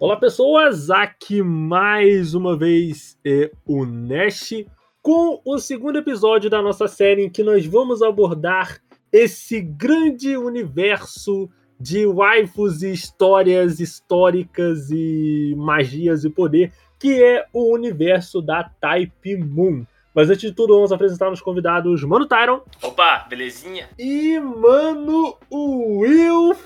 Olá pessoas, aqui mais uma vez é o Nash com o segundo episódio da nossa série em que nós vamos abordar esse grande universo de waifus e histórias históricas e magias e poder que é o universo da Type Moon. Mas antes de tudo, vamos apresentar os convidados Mano Tyron. Opa, belezinha? E Mano Will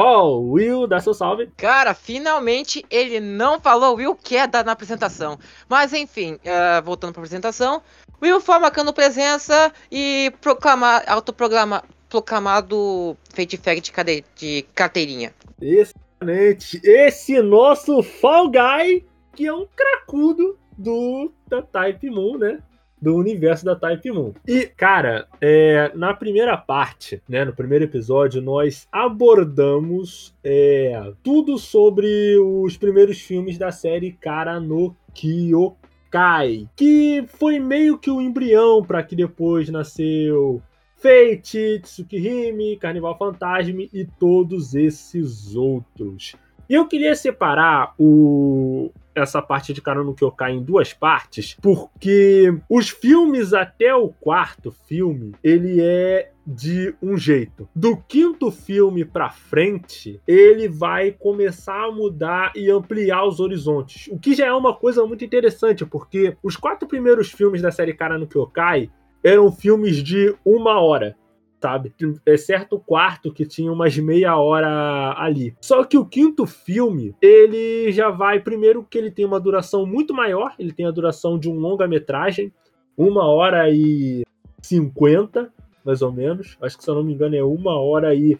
Paul, Will, dá seu salve. Cara, finalmente ele não falou Will quer dar na apresentação. Mas enfim, uh, voltando para apresentação, Will foi marcando presença e proclamar, autoprograma, proclamado Fate Fact de, de carteirinha. Excelente. Esse nosso Fall Guy, que é um cracudo do da Type Moon, né? Do universo da Type Moon. E, cara, é, na primeira parte, né, no primeiro episódio, nós abordamos é, tudo sobre os primeiros filmes da série Cara no Kyokai, que foi meio que o embrião para que depois nasceu Fate, Tsukihime, Carnival Fantasma e todos esses outros. E eu queria separar o, essa parte de Cara no Kyokai em duas partes, porque os filmes até o quarto filme, ele é de um jeito. Do quinto filme para frente, ele vai começar a mudar e ampliar os horizontes. O que já é uma coisa muito interessante, porque os quatro primeiros filmes da série Cara no Kyokai eram filmes de uma hora sabe? Exceto o quarto, que tinha umas meia hora ali. Só que o quinto filme, ele já vai, primeiro, que ele tem uma duração muito maior, ele tem a duração de um longa-metragem, uma hora e cinquenta, mais ou menos. Acho que, se eu não me engano, é uma hora e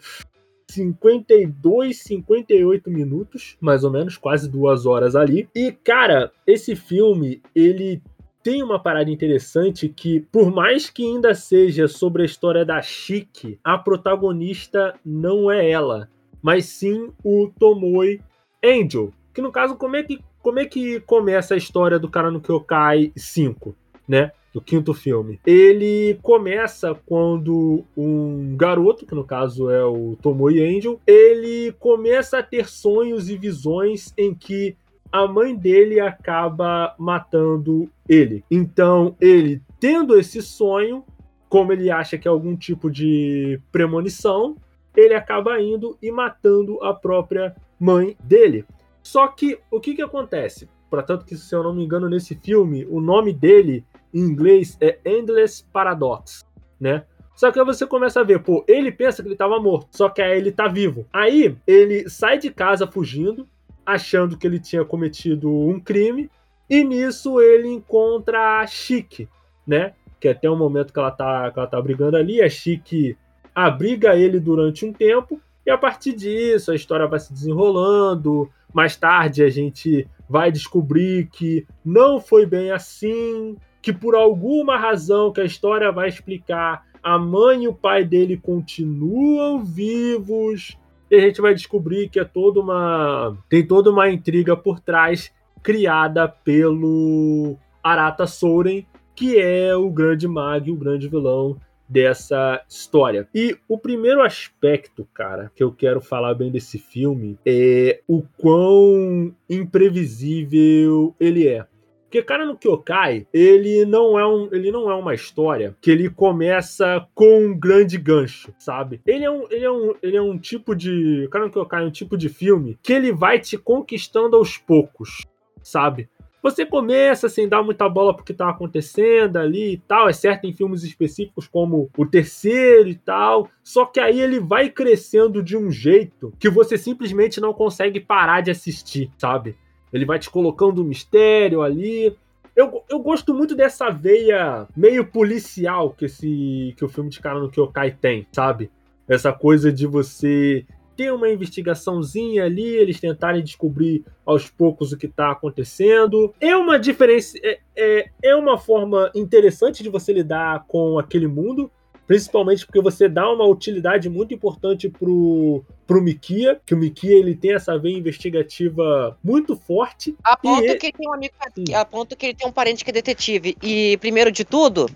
52, 58 minutos, mais ou menos, quase duas horas ali. E, cara, esse filme, ele tem uma parada interessante que, por mais que ainda seja sobre a história da Chique, a protagonista não é ela, mas sim o Tomoe Angel. Que no caso, como é que, como é que começa a história do cara no Kyokai 5, né? Do quinto filme. Ele começa quando um garoto, que no caso é o Tomoe Angel, ele começa a ter sonhos e visões em que a mãe dele acaba matando ele. Então, ele tendo esse sonho, como ele acha que é algum tipo de premonição, ele acaba indo e matando a própria mãe dele. Só que o que, que acontece? Portanto, que se eu não me engano, nesse filme, o nome dele em inglês é Endless Paradox, né? Só que aí você começa a ver, pô, ele pensa que ele estava morto, só que aí ele tá vivo. Aí ele sai de casa fugindo, achando que ele tinha cometido um crime, e nisso ele encontra a Chique, né? Que até o momento que ela tá, que ela tá brigando ali, a Chique abriga ele durante um tempo, e a partir disso a história vai se desenrolando. Mais tarde a gente vai descobrir que não foi bem assim, que por alguma razão que a história vai explicar, a mãe e o pai dele continuam vivos e a gente vai descobrir que é toda uma. tem toda uma intriga por trás criada pelo Arata Soren, que é o grande mago, o grande vilão dessa história. E o primeiro aspecto, cara, que eu quero falar bem desse filme é o quão imprevisível ele é. Porque Cara no Kyokai, ele não é um, ele não é uma história que ele começa com um grande gancho, sabe? Ele é um, ele é um, ele é um tipo de, Cara no Kyokai é um tipo de filme que ele vai te conquistando aos poucos, sabe? Você começa sem dar muita bola pro que tá acontecendo ali e tal, é certo em filmes específicos como o terceiro e tal, só que aí ele vai crescendo de um jeito que você simplesmente não consegue parar de assistir, sabe? Ele vai te colocando um mistério ali. Eu, eu gosto muito dessa veia meio policial que, esse, que o filme de cara no Kyokai tem, sabe? Essa coisa de você ter uma investigaçãozinha ali, eles tentarem descobrir aos poucos o que está acontecendo. É uma diferença, é, é, é uma forma interessante de você lidar com aquele mundo, principalmente porque você dá uma utilidade muito importante pro, pro Mikia, que o Mikia ele tem essa veia investigativa muito forte. A ponto e... que ele tem um amigo, a ponto que ele tem um parente que é detetive. E primeiro de tudo,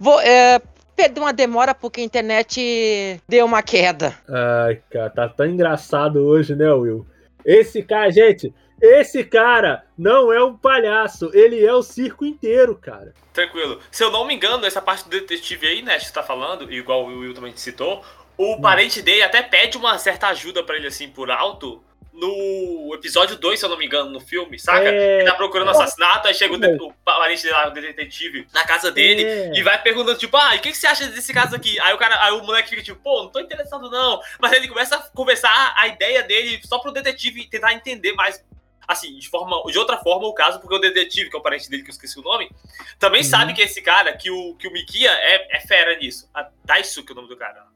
vou, é, perdeu uma demora porque a internet deu uma queda. Ai, cara, tá tão engraçado hoje, né, Will? Esse cara, gente, esse cara não é um palhaço, ele é o circo inteiro, cara. Tranquilo. Se eu não me engano, essa parte do detetive aí, né, que você tá falando, igual o Will também citou, o hum. parente dele até pede uma certa ajuda para ele, assim, por alto, no episódio 2, se eu não me engano, no filme, saca? É... Ele tá procurando assassinato, aí chega o, de... o parente dele lá, o detetive, na casa dele é... e vai perguntando, tipo, ah, o que, que você acha desse caso aqui? Aí o cara, aí o moleque fica tipo, pô, não tô interessado não. Mas ele começa a conversar a ideia dele só pro detetive tentar entender mais assim, de forma de outra forma o caso, porque o detetive, que é o parente dele, que eu esqueci o nome, também uhum. sabe que esse cara, que o, que o Mikia é, é fera nisso. A Daisuke é o nome do cara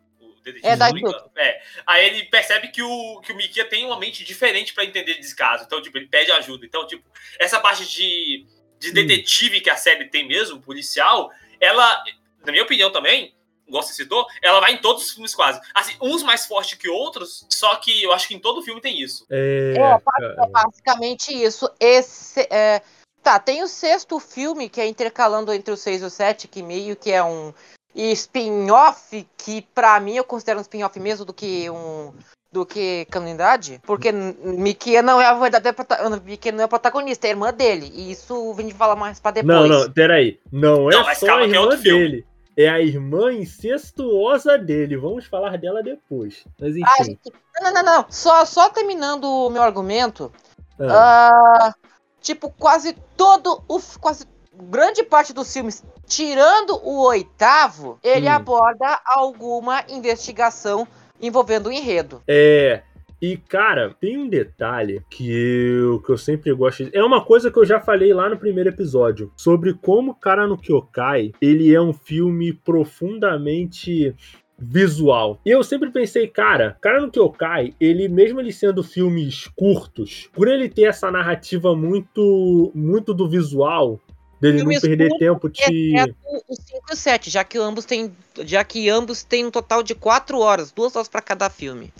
detetive. É, Daisuke. É. Aí ele percebe que o, que o Mikia tem uma mente diferente para entender descaso. Então, tipo, ele pede ajuda. Então, tipo, essa parte de, de detetive que a série tem mesmo, policial, ela, na minha opinião também, igual você citou, ela vai em todos os filmes quase. Assim, uns mais fortes que outros, só que eu acho que em todo filme tem isso. É, é, é basicamente isso. Esse. É... Tá, tem o sexto filme, que é intercalando entre o 6 e o 7, que meio que é um spin-off, que para mim eu considero um spin-off mesmo do que um do que canonidade, porque Mikia não é a verdadeira Mikia não é a protagonista, é a irmã dele, e isso vem de falar mais pra depois. Não, não, peraí, não é não, só a é irmã é dele, é a irmã incestuosa dele, vamos falar dela depois, mas enfim. Gente, não, não, não, só, só terminando o meu argumento, ah. uh, tipo, quase todo o, quase grande parte dos filmes, tirando o oitavo, ele hum. aborda alguma investigação envolvendo o enredo. É. E, cara, tem um detalhe que eu, que eu sempre gosto de... É uma coisa que eu já falei lá no primeiro episódio. Sobre como Cara no Kyokai, ele é um filme profundamente visual. E eu sempre pensei, cara, Cara no Kyokai, ele mesmo ele sendo filmes curtos, por ele ter essa narrativa muito muito do visual, dele não perder tempo de. É, o 5 e o 7, já que ambos têm. Já que ambos têm um total de 4 horas, duas horas para cada filme.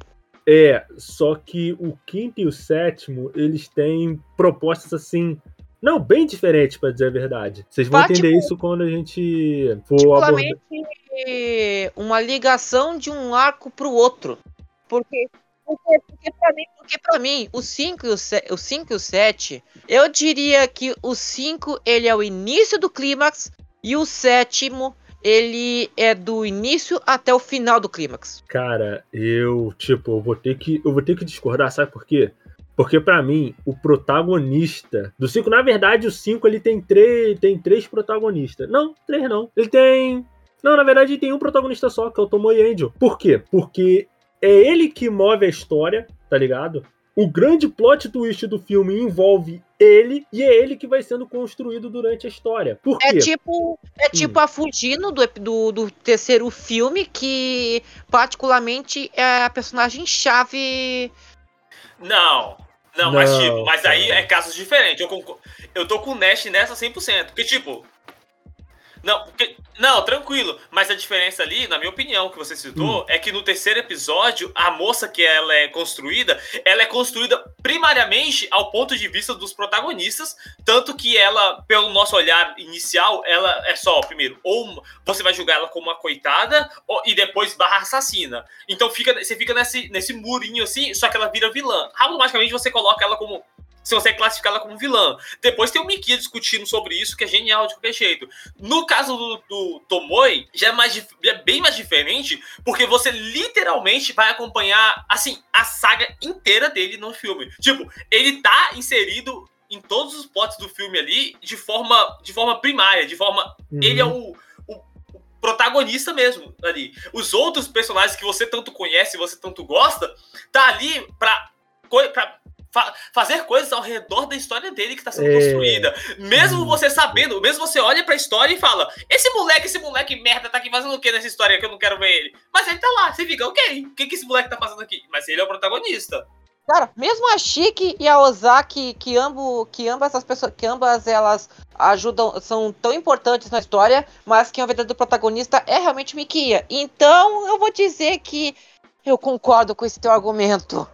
É, só que o quinto e o sétimo, eles têm propostas assim. Não, bem diferentes, para dizer a verdade. Vocês vão entender tipo, isso quando a gente for abordar. uma ligação de um arco pro outro. Porque porque, porque pra mim, porque pra mim o 5 e o, 7, o 5 e o 7, eu diria que o 5 ele é o início do clímax e o sétimo ele é do início até o final do clímax. Cara, eu, tipo, eu vou ter que eu vou ter que discordar, sabe por quê? Porque para mim, o protagonista do 5, na verdade, o 5 ele tem três, tem três protagonistas. Não, três não. Ele tem não, na verdade, ele tem um protagonista só, que é o Tomoe Angel. Por quê? Porque é ele que move a história, tá ligado? O grande plot twist do filme envolve ele e é ele que vai sendo construído durante a história. Por é quê? É tipo, é hum. tipo hum. a Fugino do, do, do, terceiro filme, que particularmente é a personagem-chave. Não, não, não, mas tipo, mas aí é casos diferentes. Eu, eu tô com o Nash nessa 100%. Porque, tipo, não, porque, não, tranquilo. Mas a diferença ali, na minha opinião, que você citou, hum. é que no terceiro episódio, a moça que ela é construída, ela é construída primariamente ao ponto de vista dos protagonistas, tanto que ela, pelo nosso olhar inicial, ela é só, primeiro, ou você vai julgar ela como uma coitada, ou, e depois barra assassina. Então fica, você fica nesse, nesse murinho assim, só que ela vira vilã. Automaticamente você coloca ela como se você classificar ela como vilã. Depois tem o Mikia discutindo sobre isso, que é genial de qualquer jeito. No caso do, do Tomoe, já é, mais, é bem mais diferente, porque você literalmente vai acompanhar, assim, a saga inteira dele no filme. Tipo, ele tá inserido em todos os plots do filme ali de forma, de forma primária, de forma... Uhum. Ele é o, o protagonista mesmo ali. Os outros personagens que você tanto conhece, você tanto gosta, tá ali pra, pra fa fazer coisas ao redor da história dele que tá sendo é... construída. Mesmo você sabendo, mesmo você olha pra história e fala: esse moleque, esse moleque merda tá aqui fazendo o que nessa história que eu não quero ver ele? Mas ele tá lá, você fica, ok, o que, que esse moleque tá fazendo aqui? Mas ele é o protagonista. Cara, mesmo a Chique e a Ozaki, que, ambo, que ambas as pessoas, que ambas elas ajudam, são tão importantes na história, mas que o verdadeiro protagonista é realmente Mikia. Então, eu vou dizer que eu concordo com esse teu argumento.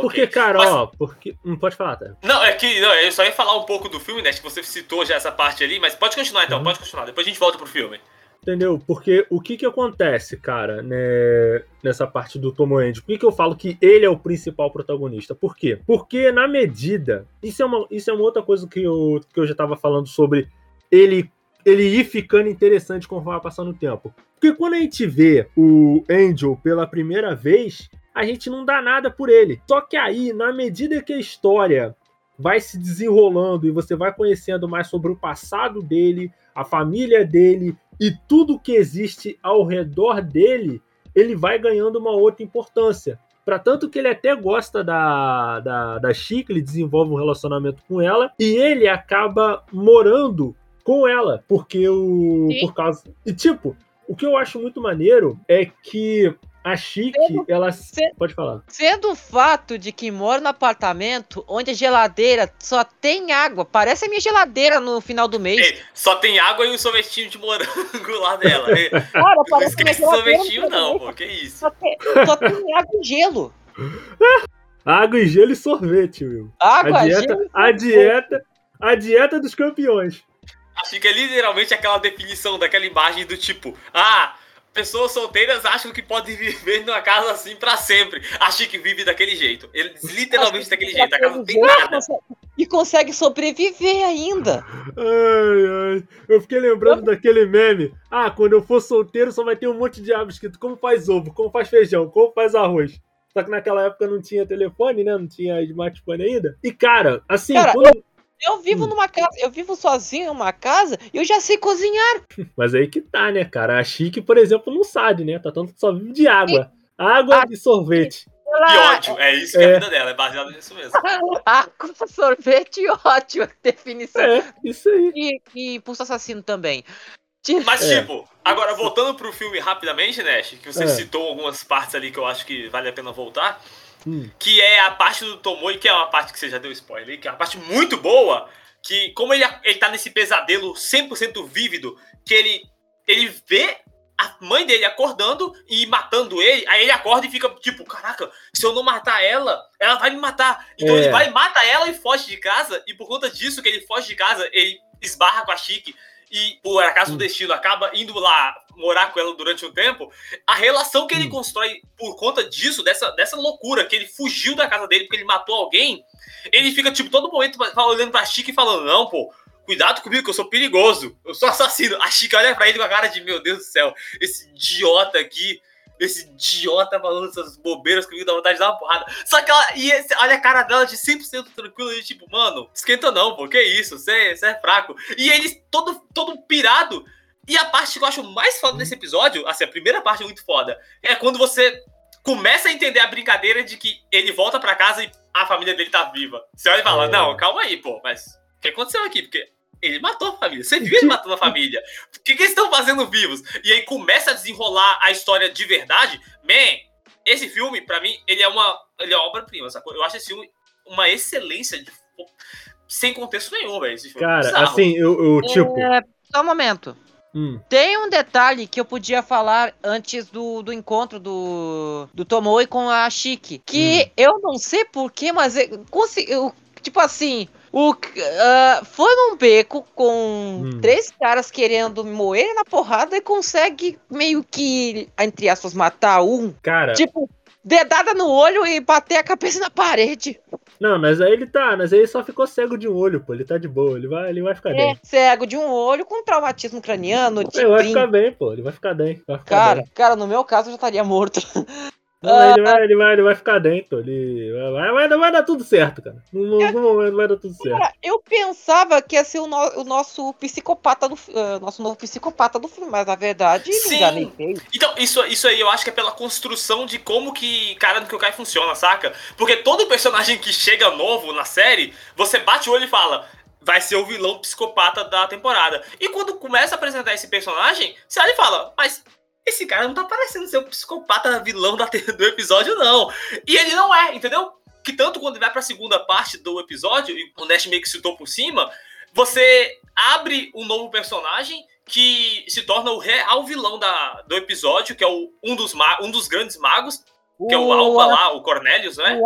Porque, cara, Mas... ó, porque. Não pode falar, tá? Não, é que não, eu só ia falar um pouco do filme, né? Que você citou já essa parte ali, mas pode continuar então, uhum. pode continuar. Depois a gente volta pro filme. Entendeu? Porque o que que acontece, cara, né, nessa parte do Tomoendi? Por que, que eu falo que ele é o principal protagonista? Por quê? Porque na medida. Isso é uma, isso é uma outra coisa que eu, que eu já tava falando sobre ele, ele ir ficando interessante conforme vai passando o tempo. Porque quando a gente vê o Angel pela primeira vez, a gente não dá nada por ele. Só que aí, na medida que a história vai se desenrolando e você vai conhecendo mais sobre o passado dele, a família dele e tudo que existe ao redor dele, ele vai ganhando uma outra importância. Para tanto que ele até gosta da, da, da Chica, ele desenvolve um relacionamento com ela e ele acaba morando com ela, porque o. Sim. Por causa. E tipo, o que eu acho muito maneiro é que a Chique, sendo, ela. Sendo, pode falar. Sendo o fato de que mora no apartamento onde a geladeira só tem água. Parece a minha geladeira no final do mês. Ei, só tem água e um sorvetinho de morango lá dela. Cara, não esquece sorvetinho, não, pô. Que isso? Só tem, só tem água e gelo. água e gelo e sorvete, Will. Água, a dieta, gelo a dieta, a dieta dos campeões. Acho que é literalmente aquela definição daquela imagem do tipo, ah, pessoas solteiras acham que podem viver numa casa assim para sempre. Acham que vive daquele jeito. Eles literalmente daquele jeito. A casa não tem nada. E consegue sobreviver ainda. Ai, ai. Eu fiquei lembrando eu... daquele meme. Ah, quando eu for solteiro só vai ter um monte de árvore escrito como faz ovo, como faz feijão, como faz arroz. Só que naquela época não tinha telefone, né? Não tinha smartphone ainda. E, cara, assim, cara, quando... eu eu vivo hum. numa casa, eu vivo sozinho numa casa e eu já sei cozinhar. Mas aí que tá, né, cara? A Chique, por exemplo, não sabe, né? Tá tanto só vive de água. Água a... e sorvete. E ódio, é isso que é, é a vida dela, é baseado nisso mesmo. Água, sorvete e ódio, definição. É, isso aí. E, e pulso assassino também. Mas, é. tipo, agora voltando pro filme rapidamente, Nash, que você é. citou algumas partes ali que eu acho que vale a pena voltar. Hum. Que é a parte do Tomoe, que é uma parte que você já deu spoiler, que é uma parte muito boa. Que, como ele, ele tá nesse pesadelo 100% vívido, que ele, ele vê a mãe dele acordando e matando ele, aí ele acorda e fica tipo, caraca, se eu não matar ela, ela vai me matar. Então é. ele vai, mata ela e foge de casa, e por conta disso que ele foge de casa, ele esbarra com a Chique e por acaso do hum. destino acaba indo lá morar com ela durante um tempo, a relação que ele hum. constrói por conta disso, dessa, dessa loucura, que ele fugiu da casa dele porque ele matou alguém, ele fica, tipo, todo momento olhando pra Chica e falando, não, pô, cuidado comigo que eu sou perigoso, eu sou assassino. A Chica olha pra ele com a cara de, meu Deus do céu, esse idiota aqui esse idiota falando essas bobeiras comigo, dá vontade de dar uma porrada. Só que ela, e esse, olha a cara dela de 100% tranquilo e tipo, mano, esquenta não, pô, que isso, você é fraco. E ele todo, todo pirado. E a parte que eu acho mais foda desse episódio, assim, a primeira parte é muito foda, é quando você começa a entender a brincadeira de que ele volta para casa e a família dele tá viva. Você olha e fala, é. não, calma aí, pô, mas o que aconteceu aqui? Porque ele matou a família. Você viu ele matando a família. O que, que eles estão fazendo vivos? E aí começa a desenrolar a história de verdade. Man, esse filme, para mim, ele é uma, ele é uma obra-prima, sacou? Eu acho esse filme uma excelência de, sem contexto nenhum, velho. Cara, Bizarro. assim, eu, eu tipo. É, só um momento. Hum. Tem um detalhe que eu podia falar antes do, do encontro do, do Tomoe com a Chique. Que hum. eu não sei porquê, mas eu, eu, tipo assim, o, uh, foi num beco com hum. três caras querendo moer na porrada e consegue meio que, entre aspas, matar um. Cara. Tipo, dedada no olho e bater a cabeça na parede. Não, mas aí ele tá, mas aí ele só ficou cego de um olho, pô. Ele tá de boa, ele vai, ele vai ficar é, bem. Cego de um olho com traumatismo craniano. Ele vai ficar bem, pô. Ele vai ficar bem. Vai ficar cara, bem. cara, no meu caso eu já estaria morto. Ele, vai, ele, vai, ele vai ficar dentro. Ele vai, vai, vai, dar tudo certo, cara. No, algum momento vai dar tudo certo. Cara, eu pensava que ia ser o, no, o nosso psicopata do uh, nosso novo psicopata do filme, mas na verdade Sim. Então, isso, isso aí eu acho que é pela construção de como que cara do Kyokai funciona, saca? Porque todo personagem que chega novo na série, você bate o olho e fala. Vai ser o vilão psicopata da temporada. E quando começa a apresentar esse personagem, você olha e fala, mas esse cara não tá parecendo ser o psicopata vilão da, do episódio, não. E ele não é, entendeu? Que tanto quando vai pra segunda parte do episódio, e o Nash meio que citou por cima, você abre um novo personagem que se torna o real vilão da, do episódio, que é o, um, dos um dos grandes magos, que é o Alba lá, o Cornelius, né?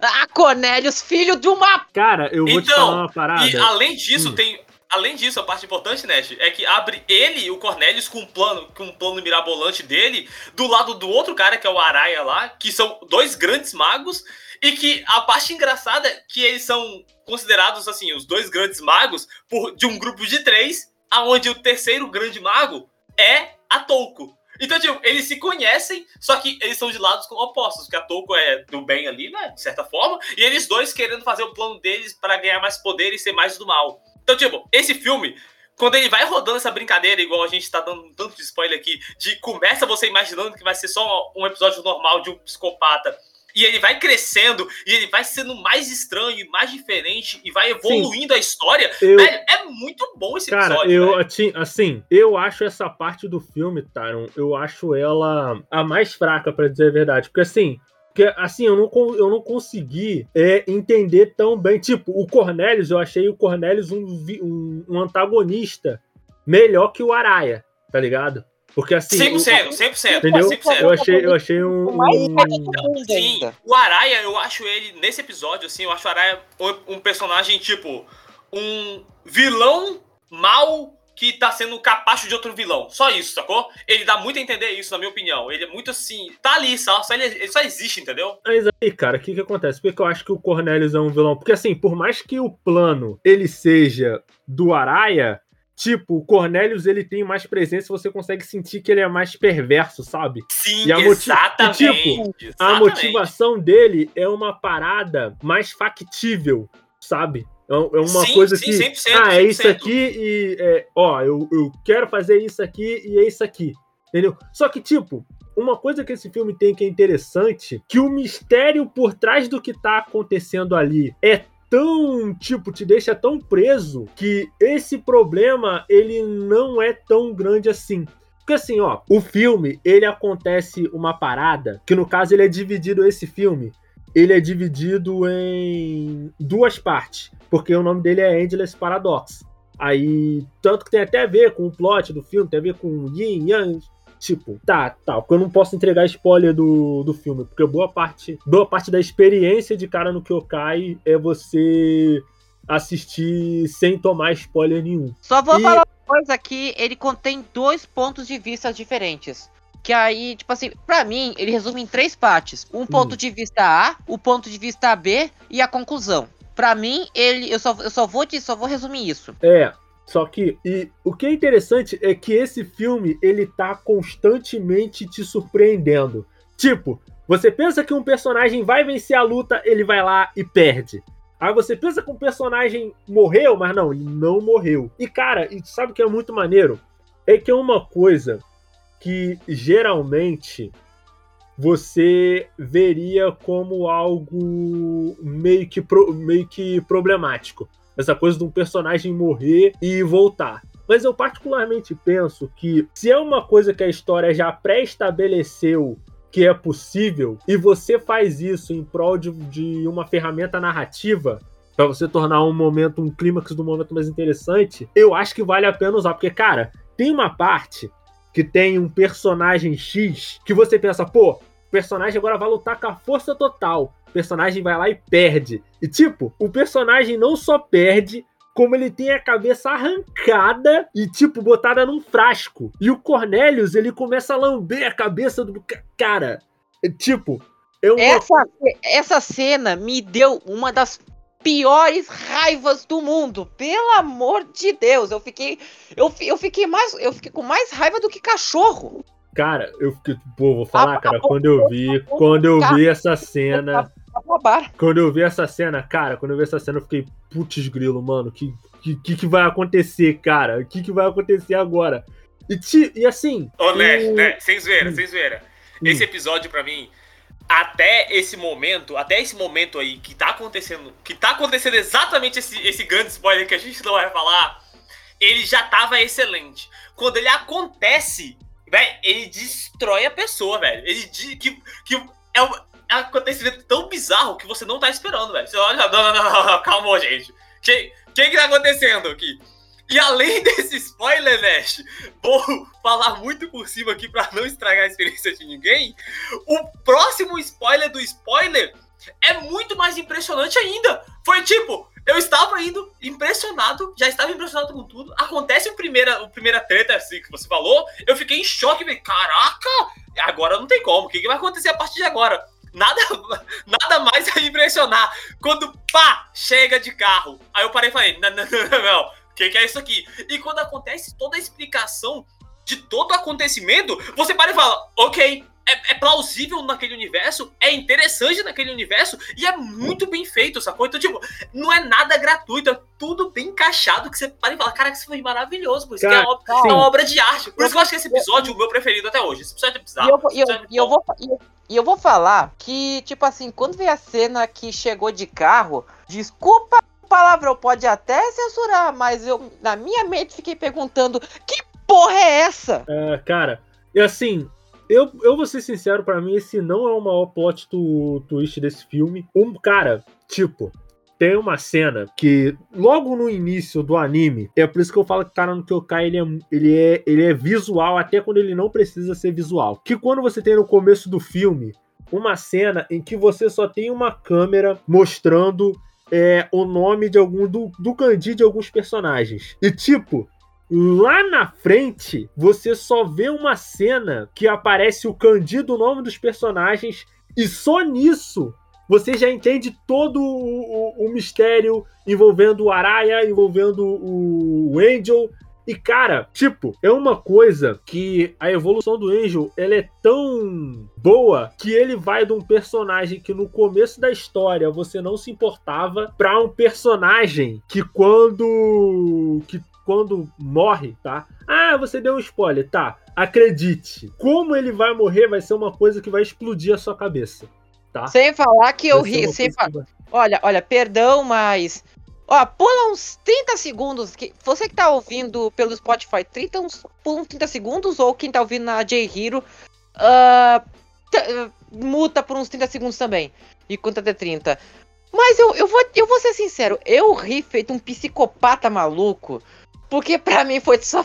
Ah, Cornelius, filho de uma. Cara, eu vou então, te falar uma parada. E além disso, hum. tem além disso, a parte importante, Nash, é que abre ele o Cornelius com um plano, com um plano mirabolante dele, do lado do outro cara, que é o Araya lá, que são dois grandes magos, e que a parte engraçada é que eles são considerados, assim, os dois grandes magos por, de um grupo de três, aonde o terceiro grande mago é a Touko. Então, tipo, eles se conhecem, só que eles são de lados opostos, porque a Touko é do bem ali, né, de certa forma, e eles dois querendo fazer o plano deles para ganhar mais poder e ser mais do mal. Então, tipo, esse filme, quando ele vai rodando essa brincadeira, igual a gente tá dando um tanto de spoiler aqui, de começa você imaginando que vai ser só um episódio normal de um psicopata. E ele vai crescendo, e ele vai sendo mais estranho e mais diferente, e vai evoluindo Sim. a história. Eu... Velho, é muito bom esse Cara, episódio. Eu, assim, eu acho essa parte do filme, Taron, eu acho ela a mais fraca, para dizer a verdade. Porque assim, porque, assim, eu não, eu não consegui é, entender tão bem. Tipo, o Cornelius, eu achei o Cornelius um, um, um antagonista melhor que o Araya, tá ligado? Porque assim. 100%, 100%. Entendeu? 100%. Eu achei, eu achei um. um... Sim, o Araya, eu acho ele, nesse episódio, assim, eu acho o Araya um personagem, tipo, um vilão mal que tá sendo capacho de outro vilão. Só isso, sacou? Ele dá muito a entender isso, na minha opinião. Ele é muito assim. Tá ali, só, só ele, ele, só existe, entendeu? Mas aí, cara, o que que acontece? Por que eu acho que o Cornelius é um vilão? Porque assim, por mais que o plano ele seja do Araya. Tipo, o Cornelius ele tem mais presença, você consegue sentir que ele é mais perverso, sabe? Sim, exatamente. E, tipo, exatamente. a motivação dele é uma parada mais factível, sabe? É, é uma sim, coisa sim, que. 100%, ah, é 100%. isso aqui e. É, ó, eu, eu quero fazer isso aqui e é isso aqui. Entendeu? Só que, tipo, uma coisa que esse filme tem que é interessante, que o mistério por trás do que tá acontecendo ali é tão, tipo, te deixa tão preso que esse problema ele não é tão grande assim. Porque assim, ó, o filme, ele acontece uma parada, que no caso ele é dividido esse filme, ele é dividido em duas partes porque o nome dele é Endless Paradox. Aí, tanto que tem até a ver com o plot do filme, tem a ver com Yin Yang, tipo, tá, tá, porque eu não posso entregar spoiler do, do filme, porque boa parte, boa parte da experiência de cara no Kyokai é você assistir sem tomar spoiler nenhum. Só vou e... falar uma coisa aqui, ele contém dois pontos de vista diferentes. Que aí, tipo assim, pra mim, ele resume em três partes. Um ponto hum. de vista A, o ponto de vista B e a conclusão. Para mim, ele. Eu só, eu só vou te, só vou resumir isso. É. Só que, e o que é interessante é que esse filme, ele tá constantemente te surpreendendo. Tipo, você pensa que um personagem vai vencer a luta, ele vai lá e perde. Aí você pensa que um personagem morreu, mas não, ele não morreu. E cara, e sabe o que é muito maneiro? É que é uma coisa que geralmente você veria como algo meio que, pro, meio que problemático. Essa coisa de um personagem morrer e voltar. Mas eu particularmente penso que se é uma coisa que a história já pré-estabeleceu que é possível, e você faz isso em prol de, de uma ferramenta narrativa, para você tornar um momento, um clímax do momento mais interessante, eu acho que vale a pena usar. Porque, cara, tem uma parte que tem um personagem X que você pensa, pô, o personagem agora vai lutar com a força total. O personagem vai lá e perde. E tipo, o personagem não só perde, como ele tem a cabeça arrancada e, tipo, botada num frasco. E o Cornelius, ele começa a lamber a cabeça do cara. É, tipo, é uma... essa, essa cena me deu uma das piores raivas do mundo. Pelo amor de Deus, eu fiquei eu, eu fiquei mais eu fiquei com mais raiva do que cachorro. Cara, eu fiquei, pô, vou falar, cara, quando eu vi, quando eu vi essa cena, quando eu vi essa cena, cara, quando eu vi essa cena, eu fiquei, putz grilo, mano, que que, que vai acontecer, cara? O que, que vai acontecer agora? E, ti, e assim. Ô, Nash, né? Sem zoeira, hum. sem zoeira. Esse episódio, para mim, até esse momento, até esse momento aí que tá acontecendo, que tá acontecendo exatamente esse, esse grande spoiler que a gente não vai falar, ele já tava excelente. Quando ele acontece, velho, ele destrói a pessoa, velho. Ele que, que é um, é um acontecimento tão bizarro que você não tá esperando, velho. Você olha, não, não, não, não, calma, gente. O que que tá acontecendo aqui? E além desse spoiler, Nash, vou falar muito por cima aqui para não estragar a experiência de ninguém. O próximo spoiler do spoiler é muito mais impressionante ainda. Foi tipo, Eu estava indo impressionado, já estava impressionado com tudo. Acontece a primeira, a primeira treta, assim, que você falou. Eu fiquei em choque, falei, caraca, agora não tem como. O que, que vai acontecer a partir de agora? Nada, nada mais a impressionar. Quando, pá, chega de carro. Aí eu parei e falei, não, não, não, não. O que, que é isso aqui? E quando acontece toda a explicação de todo o acontecimento, você para e fala, ok, é, é, plausível naquele universo, é interessante naquele universo e é muito bem feito, sacou? Então, tipo, não é nada gratuito, é tudo bem encaixado que você para e fala, cara, isso foi maravilhoso, por isso cara, que é uma, é uma, obra de arte. Por isso que eu acho que esse episódio é o meu preferido até hoje. Esse episódio é bizarro. E eu, e eu, é e eu vou, e eu vou falar que, tipo assim, quando vem a cena que chegou de carro, desculpa palavrão, pode até censurar, mas eu, na minha mente, fiquei perguntando: que porra é essa? É, cara, e assim, eu, eu vou ser sincero, para mim, esse não é o maior plot tu, twist desse filme. Um cara, tipo, tem uma cena que logo no início do anime, é por isso que eu falo que o cara no Kyokai ele é, ele, é, ele é visual até quando ele não precisa ser visual. Que quando você tem no começo do filme uma cena em que você só tem uma câmera mostrando é, o nome de algum do, do kanji de alguns personagens. E tipo, Lá na frente, você só vê uma cena que aparece o kanji do nome dos personagens e só nisso você já entende todo o, o, o mistério envolvendo o Araya, envolvendo o Angel. E cara, tipo, é uma coisa que a evolução do Angel ela é tão boa que ele vai de um personagem que no começo da história você não se importava para um personagem que quando que quando morre, tá? Ah, você deu um spoiler, tá? Acredite, como ele vai morrer vai ser uma coisa que vai explodir a sua cabeça, tá? Sem falar que eu ri, sem fa... que... Olha, olha, perdão, mas Ó, pula uns 30 segundos. Que, você que tá ouvindo pelo Spotify, 30, uns, pula uns 30 segundos, ou quem tá ouvindo na J-Hero, uh, uh, muta por uns 30 segundos também. E conta até 30. Mas eu, eu, vou, eu vou ser sincero, eu ri feito um psicopata maluco porque para mim foi só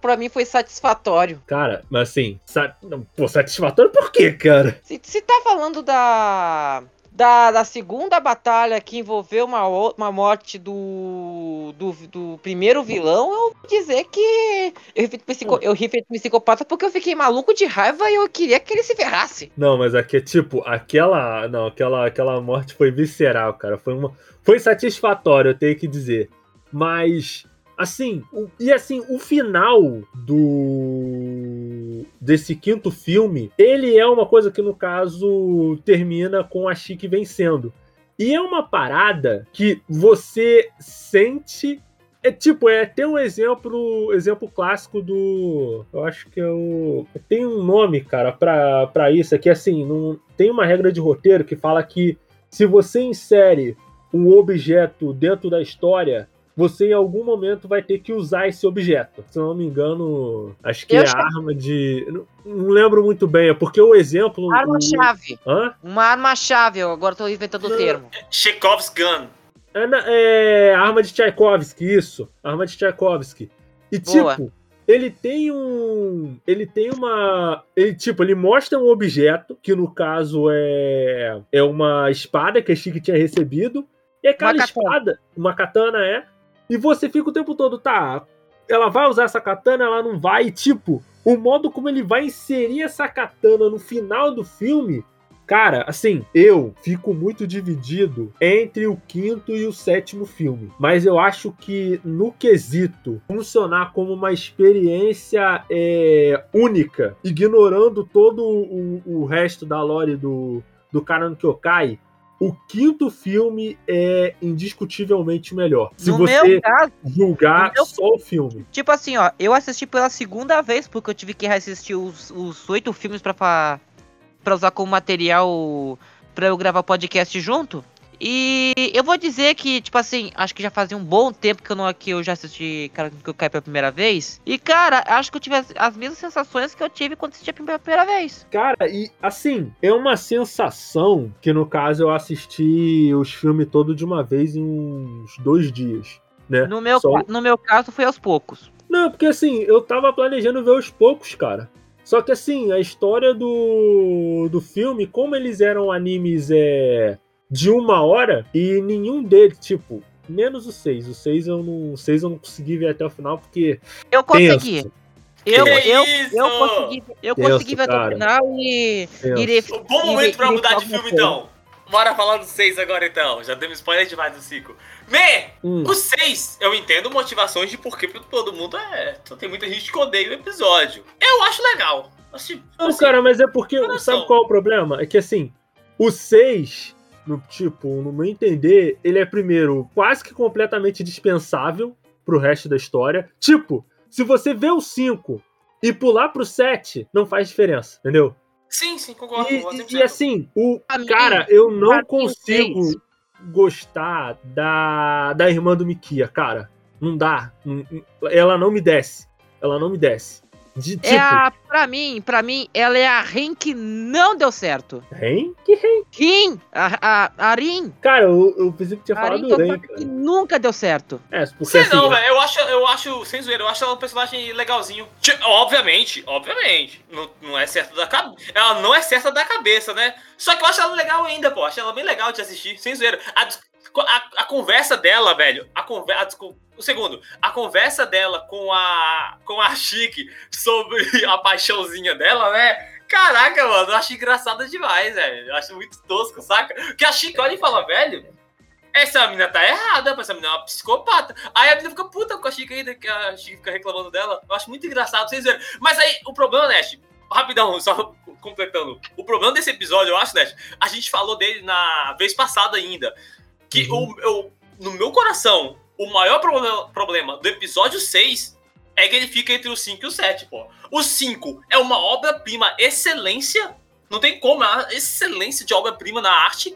para mim foi satisfatório. Cara, mas assim, sa... pô, satisfatório por quê, cara? Se, se tá falando da, da, da segunda batalha que envolveu uma, uma morte do, do, do primeiro vilão, eu vou dizer que eu ri, psico, eu psicopata porque eu fiquei maluco de raiva e eu queria que ele se ferrasse. Não, mas aqui, tipo, aquela. Não, aquela, aquela morte foi visceral, cara. Foi uma. Foi satisfatório, eu tenho que dizer. Mas Assim, o, e assim, o final do desse quinto filme, ele é uma coisa que no caso termina com a Chique vencendo. E é uma parada que você sente é tipo, é tem um exemplo, exemplo clássico do, eu acho que é o tem um nome, cara, para isso, é assim, não, tem uma regra de roteiro que fala que se você insere um objeto dentro da história, você em algum momento vai ter que usar esse objeto. Se eu não me engano, acho que eu é já... arma de. Não, não, lembro muito bem, é porque o exemplo. Arma-chave. O... Uma arma-chave, agora estou inventando o termo. Chekhov's Gun. É, é, arma de Tchaikovsky, isso. Arma de Tchaikovsky. E Boa. tipo, ele tem um. Ele tem uma. Ele, tipo, ele mostra um objeto, que no caso é. É uma espada que a Chique tinha recebido. E aquela uma espada, uma katana é. E você fica o tempo todo, tá? Ela vai usar essa katana, ela não vai. E, tipo, o modo como ele vai inserir essa katana no final do filme. Cara, assim, eu fico muito dividido entre o quinto e o sétimo filme. Mas eu acho que no quesito funcionar como uma experiência é, única, ignorando todo o, o resto da lore do, do Karan Kyokai, o quinto filme é indiscutivelmente melhor. Se no você caso, julgar meu... só o filme. Tipo assim, ó, eu assisti pela segunda vez, porque eu tive que reassistir os, os oito filmes pra, pra usar como material pra eu gravar podcast junto. E eu vou dizer que, tipo assim, acho que já fazia um bom tempo que eu não que eu já assisti cara que eu caí pela primeira vez. E, cara, acho que eu tive as, as, mesmas sensações que eu tive quando assisti pela primeira vez. Cara, e assim, é uma sensação que no caso eu assisti os filmes todos de uma vez em uns dois dias. Né? No, meu, Só... no meu caso foi aos poucos. Não, porque assim, eu tava planejando ver aos poucos, cara. Só que assim, a história do, do filme, como eles eram animes é, de uma hora e nenhum deles, tipo, menos o 6. O 6 eu não, o 6 eu não consegui ver até o final porque Eu consegui. tenso, Eu, Que eu, isso? eu consegui, eu Tenso, consegui ver até o cara. final e tenso. irei. Um bom irei- momento pra irei mudar falar de filme, então. Bora falar do 6 agora, então. Já demos spoiler demais do 5. Me, Hum, o 6, eu entendo motivações de por que todo mundo é. Só tem muita gente que odeia o episódio. Eu acho legal. Assim, Não, assim, cara, mas é porque. Sabe qual é o problema? É que assim, o 6, no, tipo, no meu entender, ele é primeiro quase que completamente dispensável pro resto da história. Tipo, se você vê o 5 e pular pro 7, não faz diferença, entendeu? Sim, sim, concordo. E, concordo e- 100%. e assim, o mim- cara, eu não consigo seis. gostar da, da irmã do Mikia, cara. Não dá. Ela não me desce. Ela não me desce. De tipo, É a, pra mim, pra mim, ela é a Rin que não deu certo. hein? Que rei? Rin, a, a, a Rin, Cara, eu, eu pensei que tinha a Rin falado falo cara. que nunca deu certo. É, porque Sei assim, não, velho. Eu acho, eu acho, sem zoeira, eu acho ela um personagem legalzinho. Obviamente, obviamente. Não, não é certa da cabeça. Ela não é certa da cabeça, né? Só que eu acho ela legal ainda, pô. Acho ela bem legal de assistir, sem zoeira. A, a- a conversa dela, velho. A conversa. O segundo, a conversa dela com a. com a Chique sobre a paixãozinha dela, né? Caraca, mano, eu acho engraçada demais, velho. Eu acho muito tosco, saca? Que a Chique olha e fala, velho, essa menina tá errada, essa menina é uma psicopata. Aí a menina fica puta com a Chica ainda, que a Chica fica reclamando dela. Eu acho muito engraçado, vocês verem. Mas aí, o problema, Nash, rapidão, só completando. O problema desse episódio, eu acho, Nash, a gente falou dele na vez passada ainda. Que Uhum. o, eu, no meu coração, o maior problema, problema do episódio 6 é que ele fica entre o 5 e o 7, pô. O 5 é uma obra-prima excelência. Não tem como, é uma excelência de obra-prima na arte.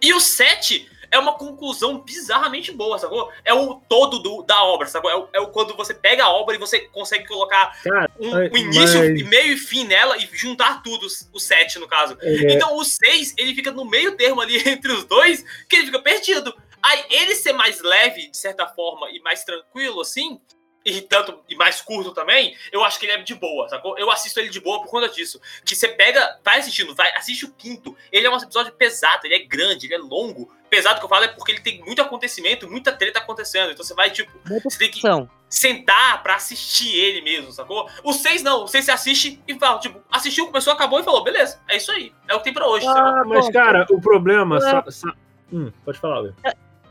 E o 7 é uma conclusão bizarramente boa, sacou? É o todo do- da obra, sacou? É o, é o quando você pega a obra e você consegue colocar cara, um, um início, mas- meio e fim nela e juntar tudo, o 7 no caso. é, Então o 6, ele fica no meio termo ali entre os dois, que ele fica perdido. Aí ele ser mais leve, de certa forma, e mais tranquilo, assim, e tanto e mais curto também, eu acho que ele é de boa, sacou? Eu assisto ele de boa por conta disso. Que você pega, vai assistindo, vai, assiste o quinto. Ele é um episódio pesado, ele é grande, ele é longo. Pesado que eu falo é porque ele tem muito acontecimento, muita treta acontecendo. Então você vai, tipo, Muita você tem que opção. sentar pra assistir ele mesmo, sacou? O 6 não, o 6 você assiste e fala, tipo, assistiu, começou, acabou e falou, beleza, é isso aí, é o que tem pra hoje, sacou? Ah, mas, cara, o problema. É. só- só- Hum, pode falar, Léo.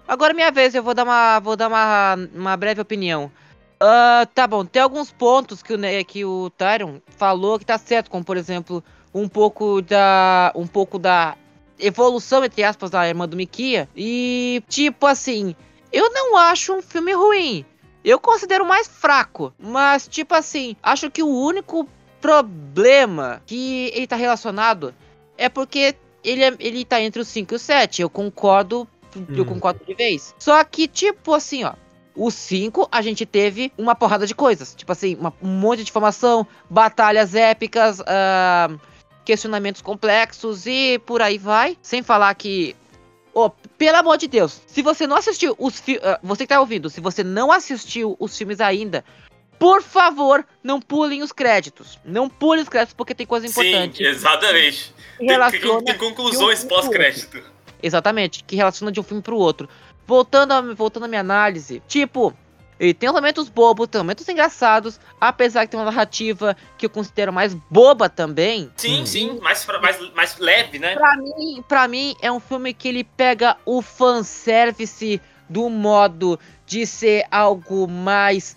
Agora é minha vez, eu vou dar uma, vou dar uma, uma breve opinião. Ah, tá bom, tem alguns pontos que o, que o Tyron falou que tá certo, como por exemplo, um pouco da. um pouco da evolução, entre aspas, da irmã do Mikia. E, tipo assim, eu não acho um filme ruim. Eu considero mais fraco. Mas, tipo assim, acho que o único problema que ele tá relacionado é porque ele, é- ele tá entre os 5 e o 7. Eu concordo. Eu Hum. concordo de vez. Só que, tipo assim, ó. O 5, a gente teve uma porrada de coisas. Tipo assim, uma- um monte de informação, batalhas épicas, ah, questionamentos complexos e por aí vai. Sem falar que. Ô, pelo amor de Deus, se você não assistiu os filmes. você que tá ouvindo, se você não assistiu os filmes ainda, por favor, não pulem os créditos. Não pulem os créditos porque tem coisa importante. Sim, exatamente. Tem, tem, tem conclusões pós-crédito. Exatamente, que relaciona de um filme pro outro. Voltando a, voltando à minha análise, tipo, ele tem momentos bobos, tem momentos engraçados, apesar que tem uma narrativa que eu considero mais boba também. Sim, Hum. sim, mais, mais, mais leve, né? Pra mim, pra mim, é um filme que ele pega o fanservice do modo de ser algo mais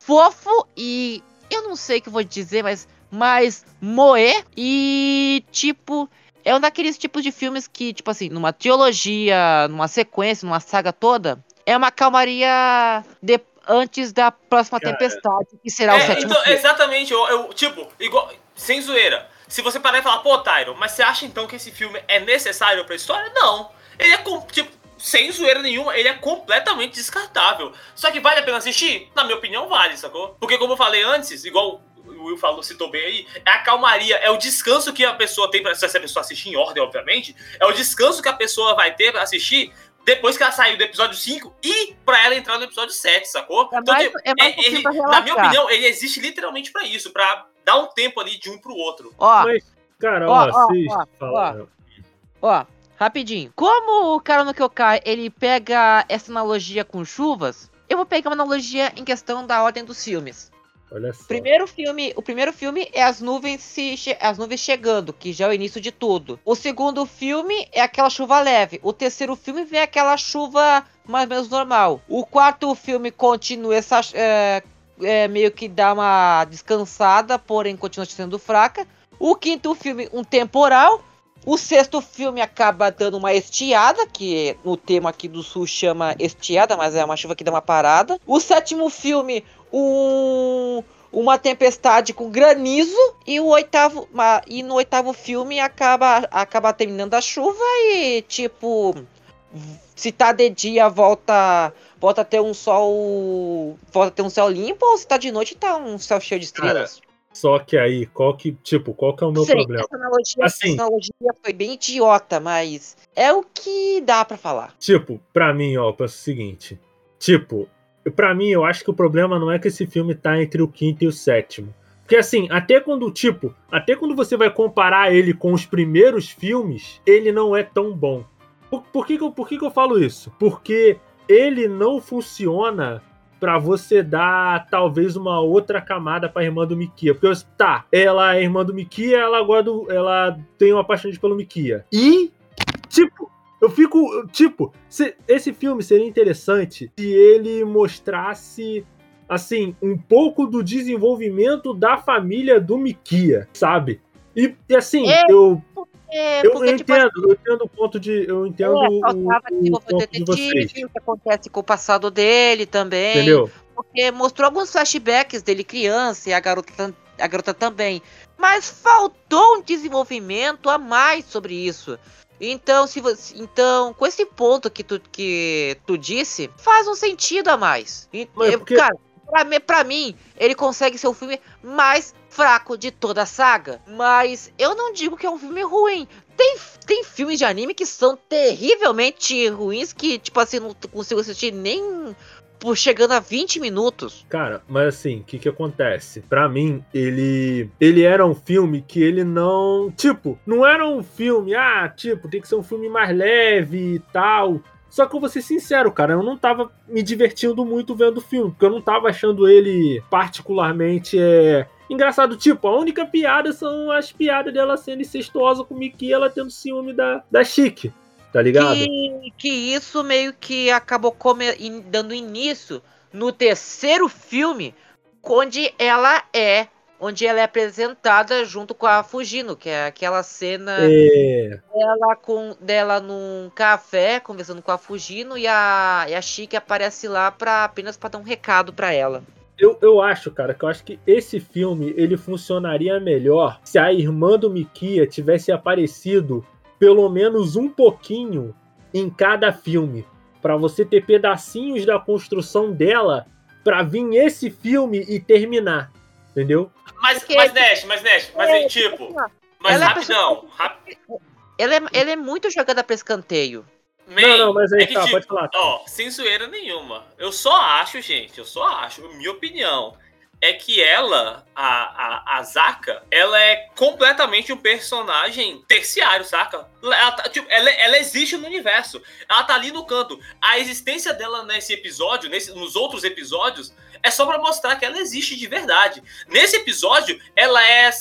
fofo e eu não sei o que eu vou dizer, mas mais moer e tipo é um daqueles tipos de filmes que, tipo assim, numa trilogia, numa sequência, numa saga toda, é uma calmaria de- antes da próxima Cara, tempestade, que será o É, sétimo então, filme. exatamente, eu, eu, tipo, igual, sem zoeira. Se você parar e falar, pô, Tyron, mas você acha então que esse filme é necessário pra história? Não. Ele é, tipo, sem zoeira nenhuma, ele é completamente descartável. Só que vale a pena assistir? Na minha opinião, vale, sacou? Porque como eu falei antes, igual o Will falou, citou bem aí, é a calmaria, é o descanso que a pessoa tem pra se a pessoa assistir em ordem, obviamente, é o descanso que a pessoa vai ter pra assistir depois que ela saiu do episódio 5 e pra ela entrar no episódio 7, sacou? É mais, tipo, é mais é- ele- na minha opinião, ele existe literalmente pra isso, pra dar um tempo ali de um pro outro. Ó, Mas, cara, Ó, ó, ó, ó, Rapidinho. Como o cara no Kyokai, ele pega essa analogia com chuvas, eu vou pegar uma analogia em questão da ordem dos filmes. Olha só. Primeiro filme, o primeiro filme é as nuvens se as nuvens chegando, que já é o início de tudo. O segundo filme é aquela chuva leve. O terceiro filme vem aquela chuva mais ou menos normal. O quarto filme continua essa é, é, meio que dá uma descansada, porém continua sendo fraca. O quinto filme, um temporal. O sexto filme acaba dando uma estiada, que no tema aqui do sul chama estiada, mas é uma chuva que dá uma parada. O sétimo filme, um, uma tempestade com granizo. E o oitavo. Uma, e no oitavo filme acaba, acaba terminando a chuva e tipo. Se tá de dia, volta. Volta a ter um sol. Volta a ter um céu limpo, ou se tá de noite, tá um céu cheio de estrelas. Cara, só que aí, qual que, tipo, qual que é o meu Sei, problema? Essa analogia, Assim. essa analogia foi bem idiota, mas é o que dá pra falar. Tipo, pra mim, ó, penso o seguinte. Tipo, pra mim, eu acho que o problema não é que esse filme tá entre o quinto e o sétimo. Porque assim, até quando, tipo, até quando você vai comparar ele com os primeiros filmes, ele não é tão bom. Por, por que, que, eu, por que, que eu falo isso? Porque ele não funciona pra você dar talvez uma outra camada pra irmã do Mikia. Porque, tá, ela é irmã do Mikia, ela gosta do, ela tem uma paixão pelo Mikia. E, tipo, eu fico, tipo, se, esse filme seria interessante se ele mostrasse, assim, um pouco do desenvolvimento da família do Mikia, sabe? E, e assim, É, eu, É, eu, porque, tipo, entendo, eu entendo o ponto de. Eu entendo é, o, o o ponto de vocês. o que acontece com o passado dele também. Entendeu? Porque mostrou alguns flashbacks dele criança e a garota, a garota também. Mas faltou um desenvolvimento a mais sobre isso. Então, se você, então, com esse ponto que tu, que tu disse, faz um sentido a mais. E- Mas porque- Cara, pra, mim- pra mim, ele consegue ser o filme mais fraco de toda a saga. Mas eu não digo que é um filme ruim. Tem, tem filmes de anime que são terrivelmente ruins que, tipo assim, não consigo assistir nem por chegando a 20 minutos. Cara, mas assim, o que que acontece? Pra mim, ele ele era um filme que ele não, tipo, não era um filme, ah, tipo, tem que ser um filme mais leve e tal. Só que eu vou ser sincero, cara, eu não tava me divertindo muito vendo o filme, porque eu não tava achando ele particularmente é, engraçado. Tipo, a única piada são as piadas dela sendo incestuosa com o Mickey e ela tendo ciúme da, da Chique, tá ligado? Que, que isso meio que acabou in- dando início no terceiro filme, onde ela é. Onde ela é apresentada junto com a Fugino, que é aquela cena É, dela, com, dela num café, conversando com a Fugino, e a, e a Chique aparece lá pra, apenas pra dar um recado pra ela. Eu, eu acho, cara, que eu acho que esse filme ele funcionaria melhor se a irmã do Mikia tivesse aparecido pelo menos um pouquinho em cada filme, Pra você ter pedacinhos da construção dela pra vir esse filme e terminar, entendeu? Mas, Porque- mas Nash, mas Nash, mas aí, É, tipo, mas Ela é rapidão, rap- Ela é, ela é muito jogada pra escanteio. man, não, não, mas aí é que, tá, tipo, pode falar. Ó, sem zoeira nenhuma. Eu só acho, gente, eu só acho, minha opinião, é que ela, a, a, a Zaka, ela é completamente um personagem terciário, saca? Ela, tá- tipo, ela, ela existe no universo. Ela tá ali no canto. A existência dela nesse episódio, nesse, nos outros episódios, é só pra mostrar que ela existe de verdade. Nesse episódio, ela é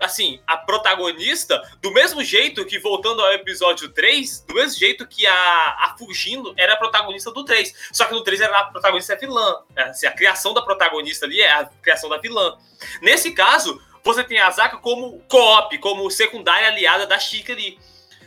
assim, a protagonista, do mesmo jeito que, voltando ao episódio 3, do mesmo jeito que a, a Fugino era a protagonista do 3. Só que no 3 era a protagonista vilã. Assim, a criação da protagonista ali é a criação da vilã. Nesse caso, você tem a Zaka como co-op, como secundária aliada da Chica ali.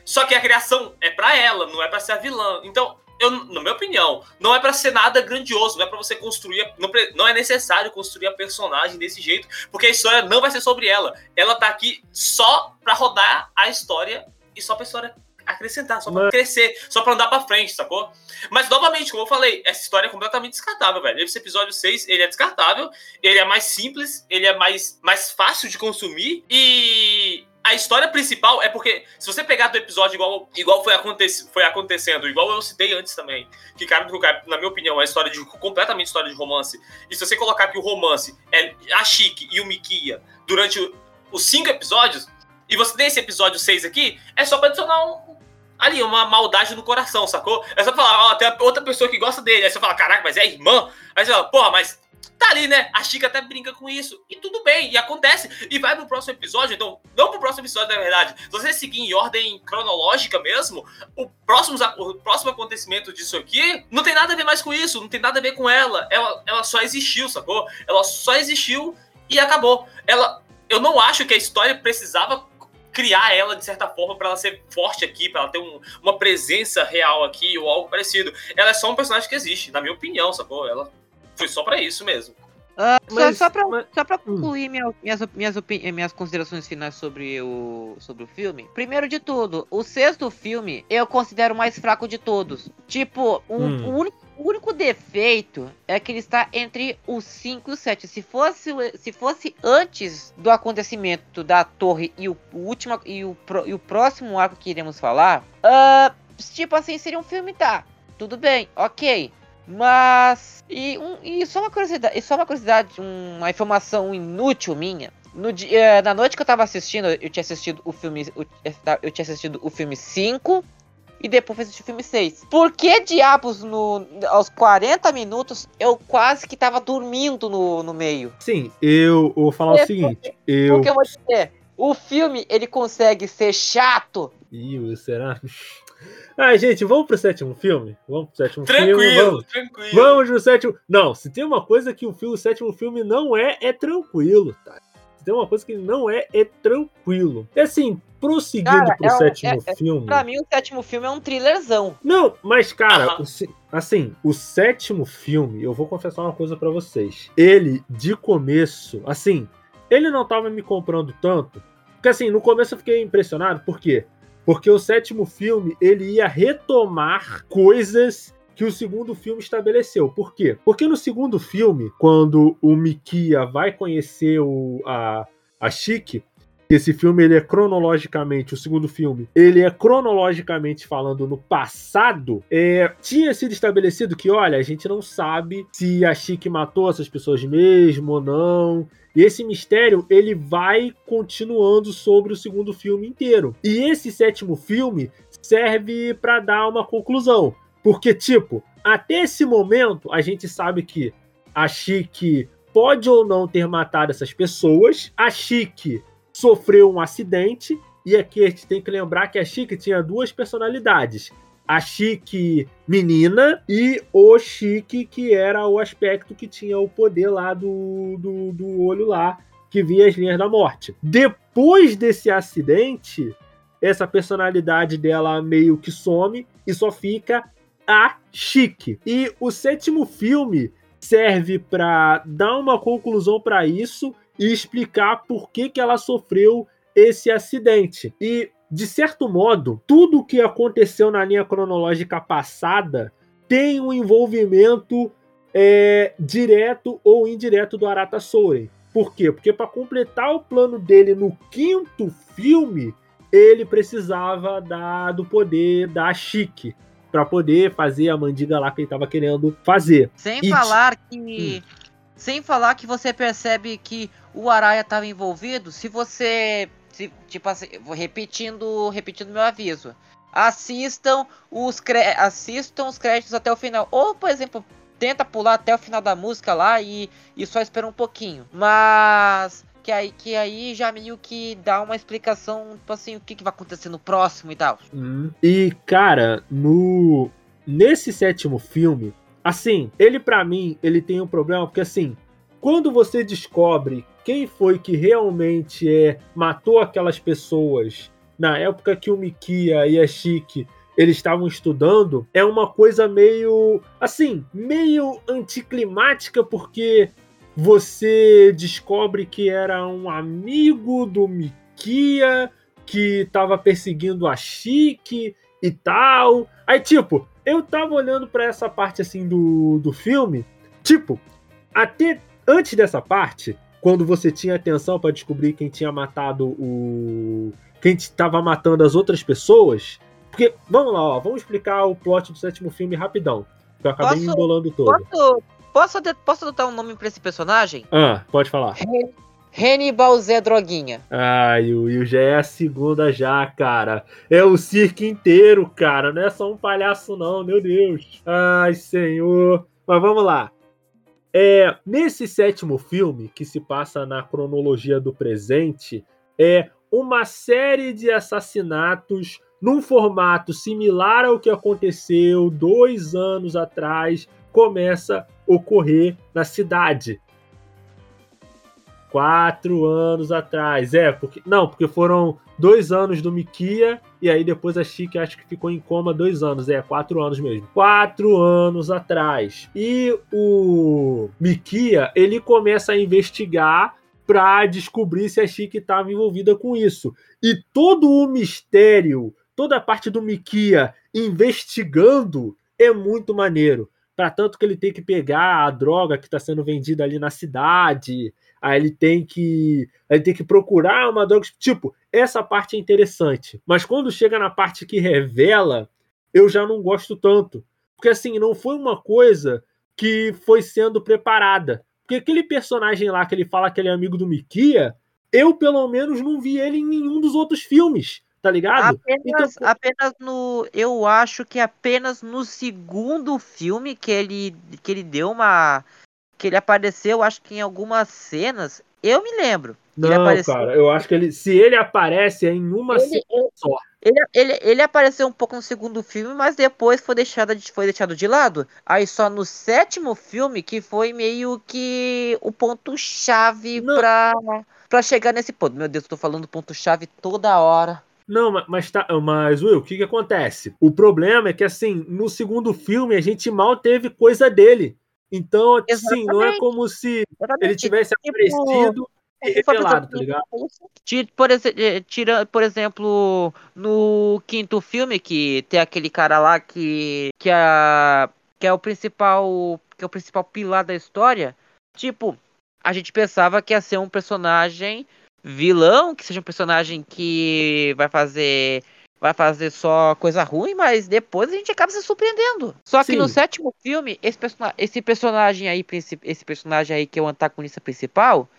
Só que a criação é pra ela, não é pra ser a vilã. Então, eu, na minha opinião, não é pra ser nada grandioso, não é pra você construir, não, não é necessário construir a personagem desse jeito, porque a história não vai ser sobre ela. Ela tá aqui só pra rodar a história e só pra história acrescentar, só pra Mas- crescer, só pra andar pra frente, sacou? Mas, novamente, como eu falei, essa história é completamente descartável, velho. Esse episódio 6, ele é descartável, ele é mais simples, ele é mais, mais fácil de consumir e a história principal é porque se você pegar do episódio igual, igual foi, aconte, foi acontecendo, igual eu citei antes também, que cara, na minha opinião, é história de completamente história de romance. E se você colocar que o romance é a Chique e o Mikia durante o- os cinco episódios, e você tem esse episódio 6 aqui, é só pra adicionar um, ali, uma maldade no coração, sacou? É só falar, ó, tem outra pessoa que gosta dele. Aí você fala, caraca, mas é irmã? Aí você fala, porra, mas tá ali, né? A Chica até brinca com isso. E tudo bem, e acontece. E vai pro próximo episódio, então, não pro próximo episódio, na verdade. Se você seguir em ordem cronológica mesmo, o próximo, o próximo acontecimento disso aqui não tem nada a ver mais com isso, não tem nada a ver com ela. Ela, ela só existiu, sacou? Ela só existiu e acabou. Ela. Eu não acho que a história precisava criar ela de certa forma para ela ser forte aqui, para ela ter um, uma presença real aqui ou algo parecido. Ela é só um personagem que existe, na minha opinião, sacou? Ela foi só para isso mesmo. Uh, mas, só, só pra, mas... só pra hum. concluir minha, minhas, minhas, minhas considerações finais sobre o, sobre o filme. Primeiro de tudo, o sexto filme eu considero o mais fraco de todos. Tipo, um, hum. o, único, o único defeito é que ele está entre o 5 e o 7. Se fosse, se fosse antes do acontecimento da torre e o, o último e o, e o próximo arco que iremos falar, uh, tipo assim, seria um filme, tá? Tudo bem, ok. Mas. E, um, e só uma curiosidade, só uma curiosidade, uma informação inútil minha. No dia, eh, na noite que eu tava assistindo, eu tinha assistido o filme. Eu tinha assistido o filme 5 e depois assisti o filme 6. Por que diabos no, aos 40 minutos eu quase que tava dormindo no, no meio? Sim, eu vou falar é, o seguinte. Eu... Porque eu vou dizer, o filme ele consegue ser chato. Ih, será? Ah, gente, vamos pro sétimo filme? Vamos pro sétimo tranquilo, filme. Vamos. Tranquilo, Vamos pro sétimo. Não, se tem uma coisa que o, filme, o sétimo filme não é, é tranquilo, tá? Se tem uma coisa que ele não é, é tranquilo. É assim, prosseguindo cara, pro é sétimo é, filme. Pra mim, o sétimo filme é um thrillerzão. Não, mas, cara, o, assim, o sétimo filme, eu vou confessar uma coisa para vocês. Ele, de começo, assim, ele não tava me comprando tanto. Porque, assim, no começo eu fiquei impressionado, por quê? Porque o sétimo filme ele ia retomar coisas que o segundo filme estabeleceu. Por quê? Porque no segundo filme, quando o Mikia vai conhecer o, a, a Chique, esse filme ele é cronologicamente, o segundo filme, ele é cronologicamente falando no passado, é, tinha sido estabelecido que, olha, a gente não sabe se a Chique matou essas pessoas mesmo ou não. E esse mistério ele vai continuando sobre o segundo filme inteiro. E esse sétimo filme serve para dar uma conclusão, porque tipo, até esse momento a gente sabe que a Chique pode ou não ter matado essas pessoas. A Chique sofreu um acidente e aqui a gente tem que lembrar que a Chique tinha duas personalidades a Chique menina e o Chique, que era o aspecto que tinha o poder lá do, do, do olho lá, que via as linhas da morte. Depois desse acidente, essa personalidade dela meio que some e só fica a Chique. E o sétimo filme serve para dar uma conclusão para isso e explicar por que, que ela sofreu esse acidente. E de certo modo, tudo o que aconteceu na linha cronológica passada tem um envolvimento é, direto ou indireto do Arata Soren. Por quê? Porque para completar o plano dele no quinto filme, ele precisava da, do poder da Chique para poder fazer a mandiga lá que ele estava querendo fazer. Sem e falar que hum. Sem falar que você percebe que o Araya estava envolvido, se você se, tipo assim, repetindo, repetindo meu aviso. Assistam os, assistam os créditos até o final. Ou, por exemplo, tenta pular até o final da música lá e, e só espera um pouquinho. Mas que aí, que aí já meio que dá uma explicação, tipo assim, o que, que vai acontecer no próximo e tal. Hum. E, cara, no nesse sétimo filme, assim, ele para mim, ele tem um problema, porque assim, quando você descobre quem foi que realmente é, matou aquelas pessoas na época que o Mikia e a Chique eles estavam estudando, é uma coisa meio assim, meio anticlimática porque você descobre que era um amigo do Mikia que estava perseguindo a Chique e tal. Aí tipo, eu tava olhando para essa parte assim do, do filme, tipo, até antes dessa parte, quando você tinha atenção para descobrir quem tinha matado o. quem estava matando as outras pessoas. Porque, vamos lá, ó, vamos explicar o plot do sétimo filme rapidão. Que eu acabei posso, me embolando todo. Posso, posso, posso adotar um nome para esse personagem? Ah, pode falar. Hannibal Zé Droguinha. Ai, o Will já é a segunda já, cara. É o circo inteiro, cara. Não é só um palhaço, não, meu Deus. Ai, senhor. Mas vamos lá. É, nesse sétimo filme, que se passa na cronologia do presente, é uma série de assassinatos num formato similar ao que aconteceu dois anos atrás, começa a ocorrer na cidade. Quatro anos atrás. É, porque. Não, porque foram dois anos do Mikia e aí depois a Chique acho que ficou em coma dois anos. É, quatro anos mesmo. Quatro anos atrás. E o Mikia, ele começa a investigar para descobrir se a Chique estava envolvida com isso. E todo o mistério, toda a parte do Mikia investigando é muito maneiro. Para tanto que ele tem que pegar a droga que está sendo vendida ali na cidade, aí ele tem que ele tem que procurar uma droga tipo essa parte é interessante mas quando chega na parte que revela eu já não gosto tanto porque assim não foi uma coisa que foi sendo preparada porque aquele personagem lá que ele fala que ele é amigo do Mikia eu pelo menos não vi ele em nenhum dos outros filmes tá ligado? Apenas, então, apenas no. Eu acho que apenas no segundo filme que ele, que ele deu uma que ele apareceu, acho que em algumas cenas. Eu me lembro. Não, cara, eu acho que ele, se ele aparece é em uma ele, cena só. Ele, ele, ele apareceu um pouco no segundo filme, mas depois foi deixado, de, foi deixado de lado. Aí só no sétimo filme que foi meio que o ponto-chave pra, pra chegar nesse ponto. Meu Deus, eu tô falando ponto-chave toda hora. Não, mas, tá, mas Will, o que, que acontece? O problema é que, assim, no segundo filme a gente mal teve coisa dele. Então, sim, não é como se Exatamente. ele tivesse tipo, aparecido e revelado, tá ligado? Por, eh, tira, por exemplo, no quinto filme, que tem aquele cara lá que, que, é, que é o principal. Que é o principal pilar da história. Tipo, a gente pensava que ia ser um personagem vilão, que seja um personagem que vai fazer vai fazer só coisa ruim, mas depois a gente acaba se surpreendendo. Só que Sim. no sétimo filme, esse, person esse personagem aí, esse personagem aí que é o antagonista principal,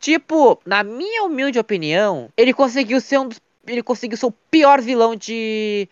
tipo, na minha humilde opinião, ele conseguiu ser um dos, ele conseguiu ser o pior vilão de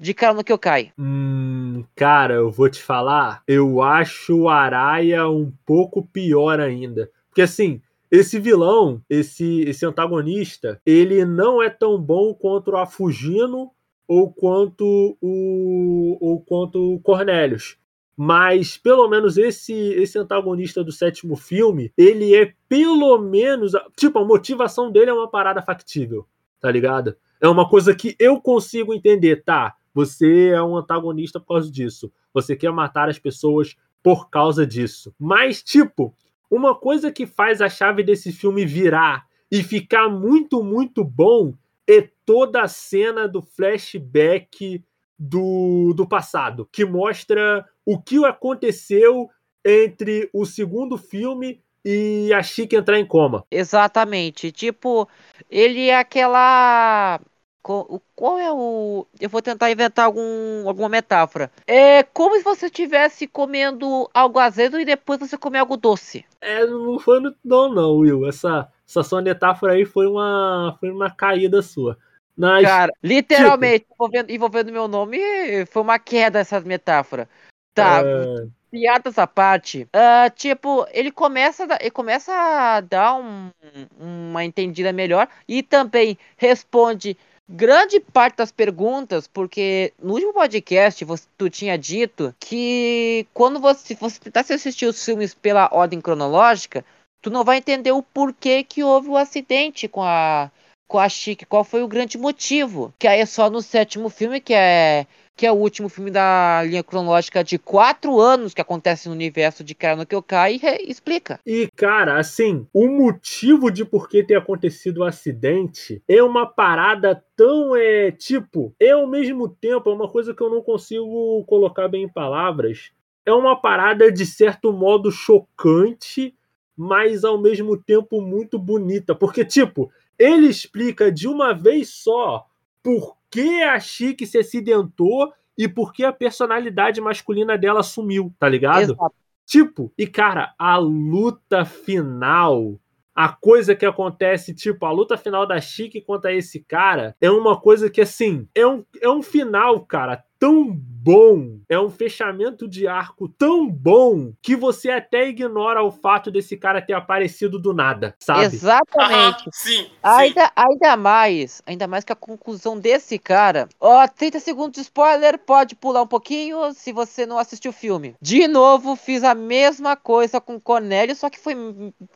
de cara no que eu caio. Hum, cara, eu vou te falar, eu acho o Araya um pouco pior ainda. Porque assim, esse vilão, esse, esse antagonista, ele não é tão bom quanto o Afugino ou quanto o ou quanto o Cornelius. Mas pelo menos esse esse antagonista do sétimo filme, ele é pelo menos, tipo, a motivação dele é uma parada factível, tá ligado? É uma coisa que eu consigo entender, tá? Você é um antagonista por causa disso. Você quer matar as pessoas por causa disso. Mas, tipo, uma coisa que faz a chave desse filme virar e ficar muito, muito bom é toda a cena do flashback do, do passado, que mostra o que aconteceu entre o segundo filme e a Chica entrar em coma. Exatamente. Tipo, ele é aquela qual é o. Eu vou tentar inventar algum, alguma metáfora. É como se você estivesse comendo algo azedo e depois você comer algo doce. É, não foi no, não, não, Will. Essa, essa sua metáfora aí foi uma, foi uma caída sua. Mas, Cara, literalmente, tipo... envolvendo, envolvendo meu nome, foi uma queda essa metáfora. Tá. É... Piada essa parte. Uh, tipo, ele começa, ele começa a dar um, uma entendida melhor e também responde grande parte das perguntas, porque no último podcast você, tu tinha dito que quando você, você tentasse assistir os filmes pela ordem cronológica, tu não vai entender o porquê que houve o acidente com a com a Chique, qual foi o grande motivo. Que aí é só no sétimo filme, que é que é o último filme da linha cronológica de quatro anos que acontece no universo de Cara no Kyokai, e explica. E, cara, assim, o motivo de por que ter acontecido o acidente é uma parada tão, é, tipo, é ao mesmo tempo, é uma coisa que eu não consigo colocar bem em palavras, é uma parada de certo modo chocante, mas ao mesmo tempo muito bonita, porque, tipo, ele explica de uma vez só por que a Chique se acidentou e por que a personalidade masculina dela sumiu, tá ligado? Exato. Tipo, e cara, a luta final, a coisa que acontece, tipo, a luta final da Chique contra esse cara, é uma coisa que, assim, é um, é um final, cara, tão bom, é um fechamento de arco tão bom que você até ignora o fato desse cara ter aparecido do nada, sabe? Exatamente. Aham, sim, sim. Ainda, ainda mais, ainda mais que a conclusão desse cara. Ó, 30 segundos de spoiler, pode pular um pouquinho se você não assistiu o filme. De novo, fiz a mesma coisa com Cornélio, só que foi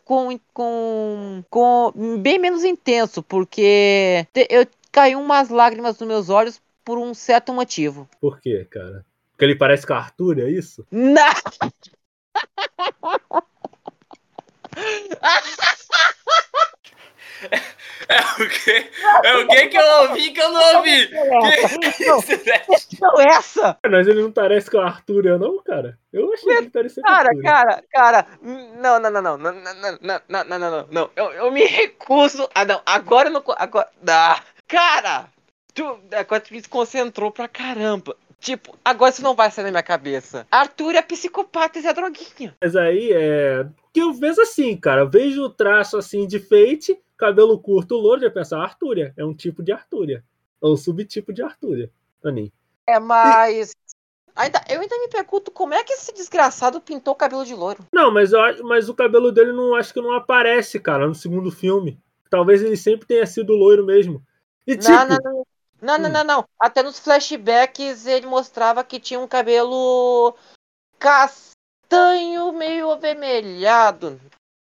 com, com, com bem menos intenso, porque eu caiu umas lágrimas nos meus olhos por um certo motivo. Por quê, cara? Porque ele parece com Arthur, é isso? Não! É o que? É o que que eu ouvi que eu não ouvi? Não, que... essa! Mas ele não parece com o Arthur, não, cara. Eu achei que ele parecia cara, com o Arthur. Cara, cara, cara. Não, não, não, não. Não, não, não, não, não, não. não. Eu, eu me recuso. Ah, não. Agora eu não. Agora. Ah, cara! Tu, agora tu me desconcentrou pra caramba, tipo, agora isso não vai sair na minha cabeça, Arthur é psicopata e Zé Droguinha, Mas aí é. Que eu vejo assim, cara. Eu vejo o traço assim de Fate, cabelo curto, louro, já pensar Artúria. É um tipo de Artúria. É um subtipo de Artúria. Anin. é, mas, ainda, eu ainda me pergunto como é que esse desgraçado pintou o cabelo de loiro, Não, mas, eu, mas o cabelo dele não acho que não aparece, cara, no segundo filme. Talvez ele sempre tenha sido loiro mesmo. E tipo, não, não, não, não, não, Hum. não, não, até nos flashbacks ele mostrava que tinha um cabelo castanho meio avermelhado,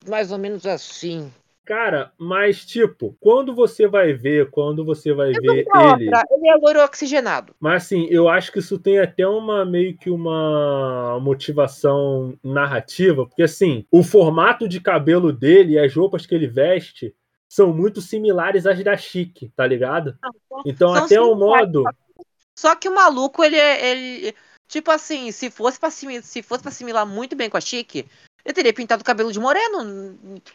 mais ou menos assim. cara, mas tipo, quando você vai ver, quando você vai ver ele. outra, ele é loiro oxigenado. Mas assim, eu acho que isso tem até uma meio que uma motivação narrativa, porque assim, o formato de cabelo dele e as roupas que ele veste são muito similares às da Chique, tá ligado? Então São até o modo, Só que o maluco, ele é. Ele, tipo assim, se fosse pra se fosse pra assimilar muito bem com a Chique, ele teria pintado o cabelo de moreno.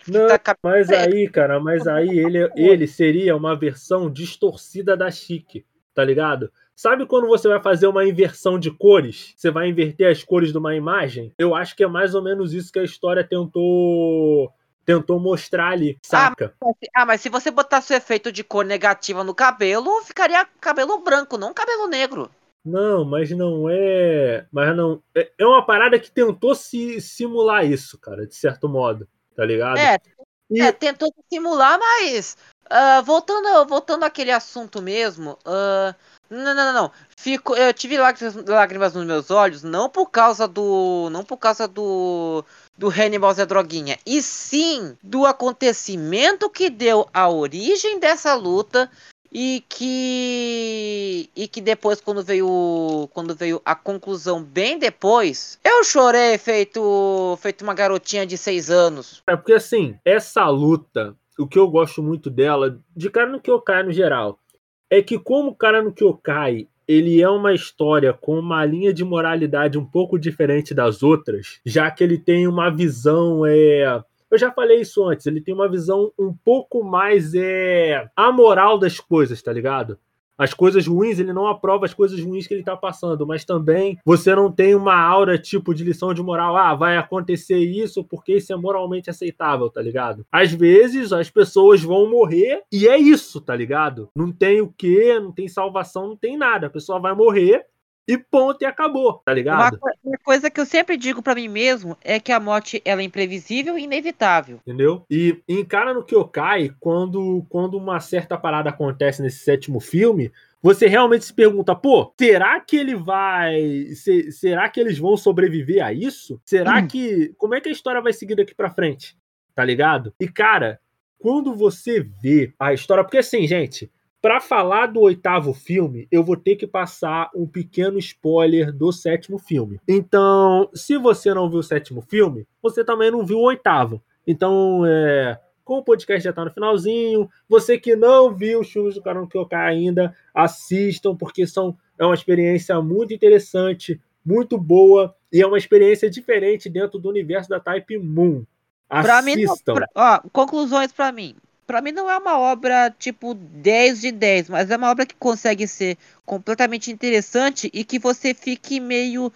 Não, mas aí, cara, mas aí ele, ele seria uma versão distorcida da Chique, tá ligado? Sabe quando você vai fazer uma inversão de cores? Você vai inverter as cores de uma imagem? Eu acho que é mais ou menos isso que a história tentou tentou mostrar ali, saca? Ah, mas se você botasse o efeito de cor negativa no cabelo, ficaria cabelo branco, não cabelo negro. Não, mas não é. Mas não. É é uma parada que tentou se simular isso, cara, de certo modo, tá ligado? É, E- é, tentou simular, mas. ah, voltando, voltando àquele assunto mesmo. ah, não, não, não. Fico, eu tive lágrimas, lágrimas nos meus olhos, não por causa do. Não por causa do. Do Hannibal Zé Droguinha. E sim do acontecimento que deu a origem dessa luta. E que. E que depois, quando veio. Quando veio a conclusão bem depois, eu chorei feito. Feito uma garotinha de seis anos. É porque assim, essa luta, o que eu gosto muito dela, de cara no Kyokai no geral, é que como o cara no Kyokai, ele é uma história com uma linha de moralidade um pouco diferente das outras, já que ele tem uma visão é eu já falei isso antes, ele tem uma visão um pouco mais é amoral das coisas, tá ligado? As coisas ruins, ele não aprova as coisas ruins que ele tá passando, mas também você não tem uma aura tipo de lição de moral, ah, vai acontecer isso porque isso é moralmente aceitável, tá ligado? Às vezes as pessoas vão morrer e é isso, tá ligado? Não tem o que, não tem salvação, não tem nada. A pessoa vai morrer e ponto e acabou, tá Uma, ligado? co- uma coisa que eu sempre digo pra mim mesmo é que a morte ela é imprevisível e inevitável. Entendeu? E encara no Kyokai, quando, quando uma certa parada acontece nesse sétimo filme, você realmente se pergunta, pô, será que ele vai. se- será que eles vão sobreviver a isso? Será Hum. que. Como é que a história vai seguir daqui pra frente? Tá ligado? E, cara, quando você vê a história. Porque assim, gente. Pra falar do oitavo filme, eu vou ter que passar um pequeno spoiler do sétimo filme. Então, se você não viu o sétimo filme, você também não viu o oitavo. Então, é, como o podcast já tá no finalzinho, você que não viu os filmes do Karão Kyokai ainda, assistam, porque são, é uma experiência muito interessante, muito boa, e é uma experiência diferente dentro do universo da Type Moon. Pra mim, não, Assistam. pra- ó, conclusões pra mim. Pra mim não é uma obra tipo 10 de 10, mas é uma obra que consegue ser completamente interessante e que você fique meio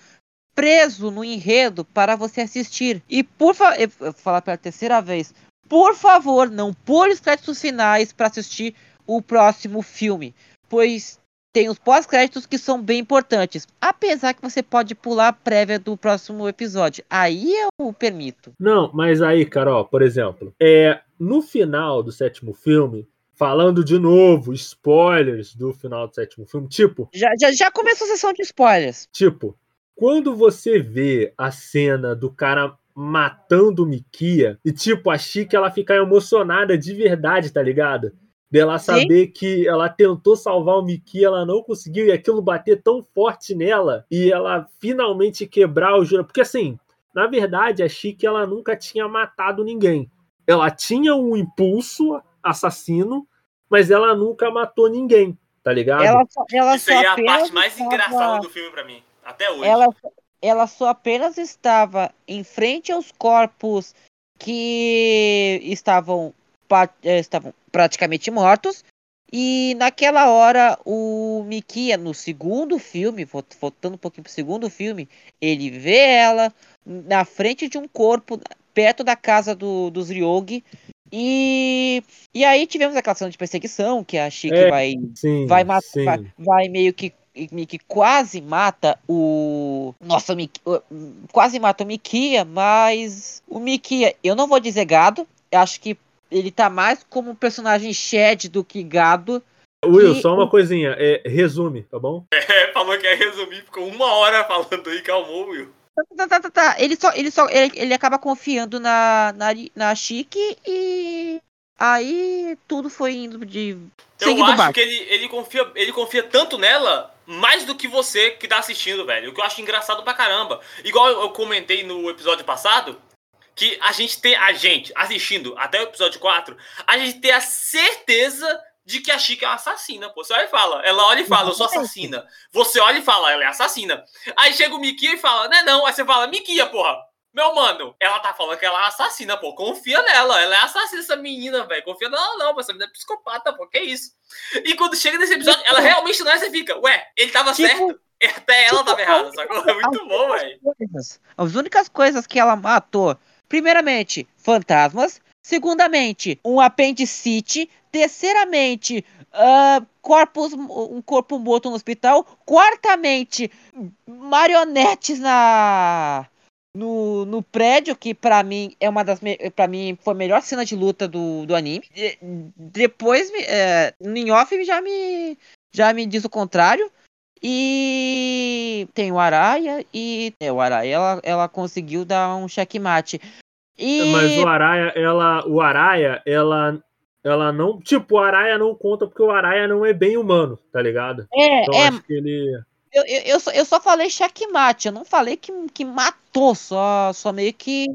preso no enredo para você assistir. E por fa- eu vou falar pela terceira vez, por favor, não pule os créditos finais para assistir o próximo filme, pois tem os pós-créditos que são bem importantes. Apesar que você pode pular a prévia do próximo episódio. Aí eu permito. Não, mas aí, Carol, por exemplo, é no final do sétimo filme, falando de novo, spoilers do final do sétimo filme, tipo. Já, já, já começou a sessão de spoilers. Tipo, quando você vê a cena do cara matando o Mikia, e tipo, a Chica ela fica emocionada de verdade, tá ligado? Dela saber Sim. que ela tentou salvar o Miki, ela não conseguiu, e aquilo bater tão forte nela, e ela finalmente quebrar o juro. Porque assim, na verdade, a Chique ela nunca tinha matado ninguém. Ela tinha um impulso assassino, mas ela nunca matou ninguém, tá ligado? Ela, ela Isso aí é a parte mais estava... engraçada do filme para mim, até hoje. Ela, ela só apenas estava em frente aos corpos que estavam estavam praticamente mortos. E naquela hora, o Mikia, no segundo filme, voltando um pouquinho pro segundo filme, ele vê ela na frente de um corpo, perto da casa do, dos Ryogi. E, e aí tivemos aquela cena de perseguição, que a Shiki é, vai, sim, vai, vai, vai meio que que quase mata o. Nossa, o quase mata o Mikia, mas o Mikia, eu não vou dizer gado, acho que ele tá mais como um personagem shed do que gado. Will, só uma coisinha, é, resume, tá bom? É, falou que é resumir, ficou uma hora falando aí, calmou, Will. Tá, tá, tá, tá. Ele só, ele só, ele, ele acaba confiando na, na, na Chique e aí tudo foi indo de. Eu acho que ele, ele, confia, ele confia tanto nela, mais do que você que tá assistindo, velho. O que eu acho engraçado pra caramba. Igual eu comentei no episódio passado, que a gente tem, a gente, assistindo até o episódio 4, a gente tem a certeza de que a Chica é uma assassina, pô. Você olha e fala, ela olha e fala, eu sou assassina. Você olha e fala, ela é assassina. Aí chega o Mikia e fala, não é não. Aí você fala, Mikia, porra. Meu mano, ela tá falando que ela é assassina, pô. Confia nela. Ela é assassina, essa menina, velho. Confia nela, não. Essa menina é psicopata, pô. Que isso? E quando chega nesse episódio, ela realmente não é, você fica, ué, ele tava tipo, certo. Até ela tipo, tava errada, sacou? É muito bom, velho. As únicas coisas que ela matou Primeiramente, fantasmas. Segundamente, um apendicite. Terceiramente, uh, corpos, um corpo morto no hospital. Quartamente, marionetes na no, no prédio, que para mim é uma das para mim foi a melhor cena de luta do, do anime. De, depois, é, em off já me já me diz o contrário. E tem o Araia e é, o Araia ela, ela conseguiu dar um checkmate. E... Mas o Araia, ela, o Araia, ela, ela não, tipo, o Araia não conta porque o Araia não é bem humano, tá ligado? É, então, é. Acho que ele eu, eu, eu, só, eu só falei checkmate, eu não falei que, que matou, só, só meio que.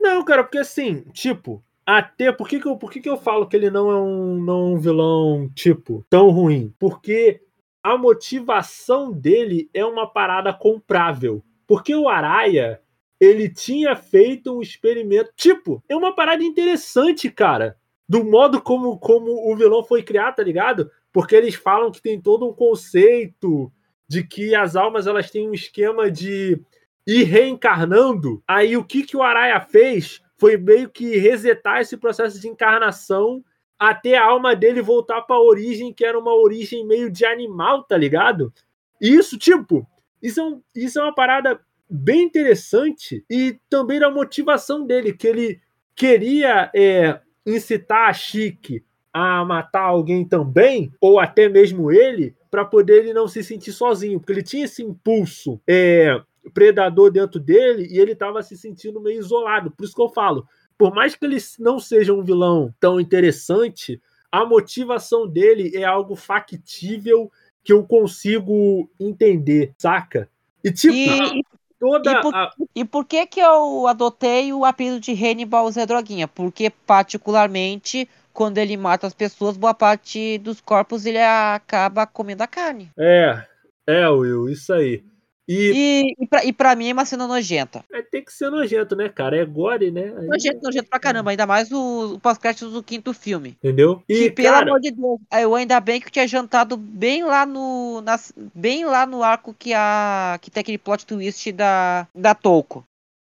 Não, cara, porque assim, tipo, até. Por que, que, eu, por que, que eu falo que ele não é um, não é um vilão, tipo, tão ruim? Porque a motivação dele é uma parada comprável. Porque o Araia, ele tinha feito um experimento. Tipo, é uma parada interessante, cara. Do modo como, como o vilão foi criado, tá ligado? Porque eles falam que tem todo um conceito de que as almas elas têm um esquema de ir reencarnando. Aí o que, que o Araia fez foi meio que resetar esse processo de encarnação até a alma dele voltar para a origem, que era uma origem meio de animal, tá ligado? Isso, tipo, isso é, um, isso é uma parada bem interessante e também da motivação dele, que ele queria é, incitar a Chique a matar alguém também, ou até mesmo ele, para poder ele não se sentir sozinho, porque ele tinha esse impulso é, predador dentro dele e ele estava se sentindo meio isolado. Por isso que eu falo, por mais que ele não seja um vilão tão interessante, a motivação dele é algo factível que eu consigo entender, saca? E tipo, e, toda e por, a... e por que que eu adotei o apelido de Hannibal Zé Droguinha? Porque particularmente quando ele mata as pessoas, boa parte dos corpos ele acaba comendo a carne. É, é, Will, isso aí. E, e, e, pra, e pra mim é uma cena nojenta. É, tem que ser nojento, né, cara? É gore, né? Aí... Nojento, nojento pra caramba. Ainda mais o, o pós-crédito do quinto filme. Entendeu? E, que, pelo cara... amor de Deus, eu ainda bem que eu tinha jantado bem lá no. Nas, bem lá no arco que a. que tem aquele plot twist da, da Tolko.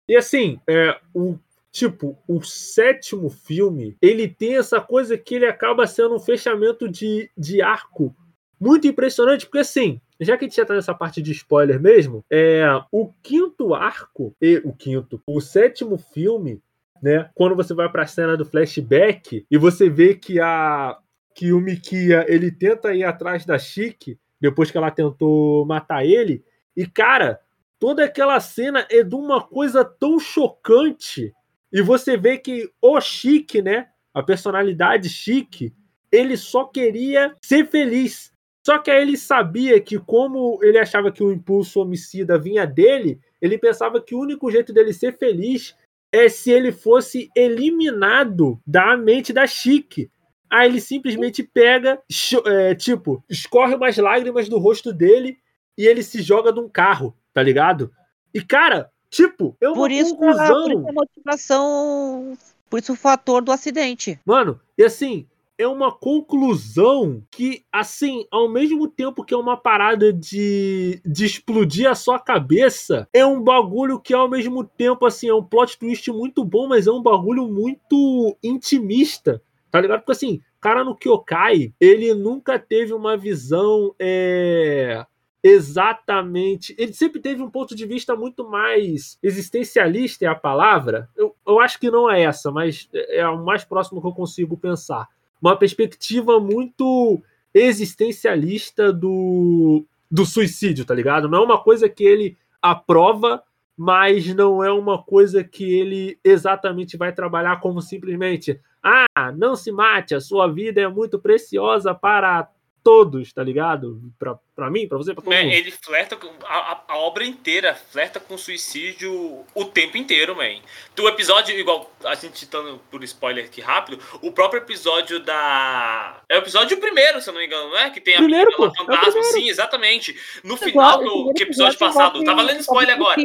E assim, é, o, tipo, o sétimo filme, ele tem essa coisa que ele acaba sendo um fechamento de, de arco muito impressionante, porque assim, já que a gente já tá nessa parte de spoiler mesmo, é o quinto arco, e o quinto, o sétimo filme, né, quando você vai para a cena do flashback e você vê que a que o Mikia, ele tenta ir atrás da Chique depois que ela tentou matar ele, e cara, toda aquela cena é de uma coisa tão chocante. E você vê que o Chique, né, a personalidade Chique, ele só queria ser feliz. Só que aí ele sabia que, como ele achava que o impulso homicida vinha dele, ele pensava que o único jeito dele ser feliz é se ele fosse eliminado da mente da Chique. Aí ele simplesmente pega, é, tipo, escorre umas lágrimas do rosto dele e ele se joga de um carro, tá ligado? E, cara, tipo, eu por isso, conclusão... por isso a motivação. Por isso o fator do acidente. Mano, e assim, é uma conclusão que, assim, ao mesmo tempo que é uma parada de, de explodir a sua cabeça, é um bagulho que, ao mesmo tempo, assim, é um plot twist muito bom, mas é um bagulho muito intimista, tá ligado? Porque, assim, cara no Kyokai, ele nunca teve uma visão é, exatamente. Ele sempre teve um ponto de vista muito mais existencialista, é a palavra. Eu, eu acho que não é essa, mas é o mais próximo que eu consigo pensar uma perspectiva muito existencialista do, do suicídio, tá ligado? Não é uma coisa que ele aprova, mas não é uma coisa que ele exatamente vai trabalhar como simplesmente ah, não se mate, a sua vida é muito preciosa para todos, tá ligado? Pra, pra mim, pra você, pra todo man, mundo. Ele flerta com a, a, obra inteira, flerta com suicídio o tempo inteiro, man. Do episódio, igual a gente dando por spoiler aqui rápido, o próprio episódio da. É o episódio primeiro, se eu não me engano, não é? Que tem a primeiro, pô, fantasma, é sim, exatamente. No final do que episódio passado, tava lendo spoiler agora,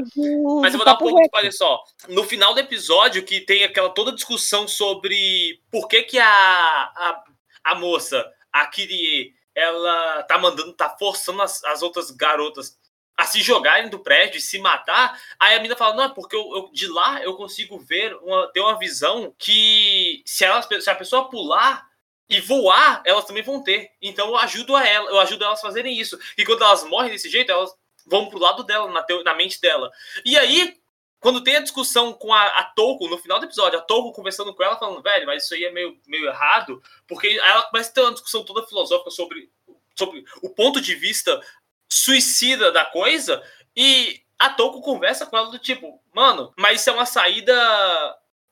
mas eu vou dar um pouco de spoiler só. No final do episódio, que tem aquela toda discussão sobre por que que a, a, a moça, a Kirie, ela tá mandando, tá forçando as, as outras garotas a se jogarem do prédio e se matar. Aí a menina fala: Não, porque eu, eu, de lá eu consigo ver, uma, ter uma visão que se, elas, se a pessoa pular e voar, elas também vão ter. Então eu ajudo a ela, eu ajudo elas a fazerem isso. E quando elas morrem desse jeito, elas vão pro lado dela, na, na mente dela. E aí, quando tem a discussão com a, a Toco, no final do episódio, a Toco conversando com ela, falando, velho, mas isso aí é meio, meio errado, porque ela começa a ter uma discussão toda filosófica sobre, sobre o ponto de vista suicida da coisa, e a Toco conversa com ela do tipo, mano, mas isso é uma saída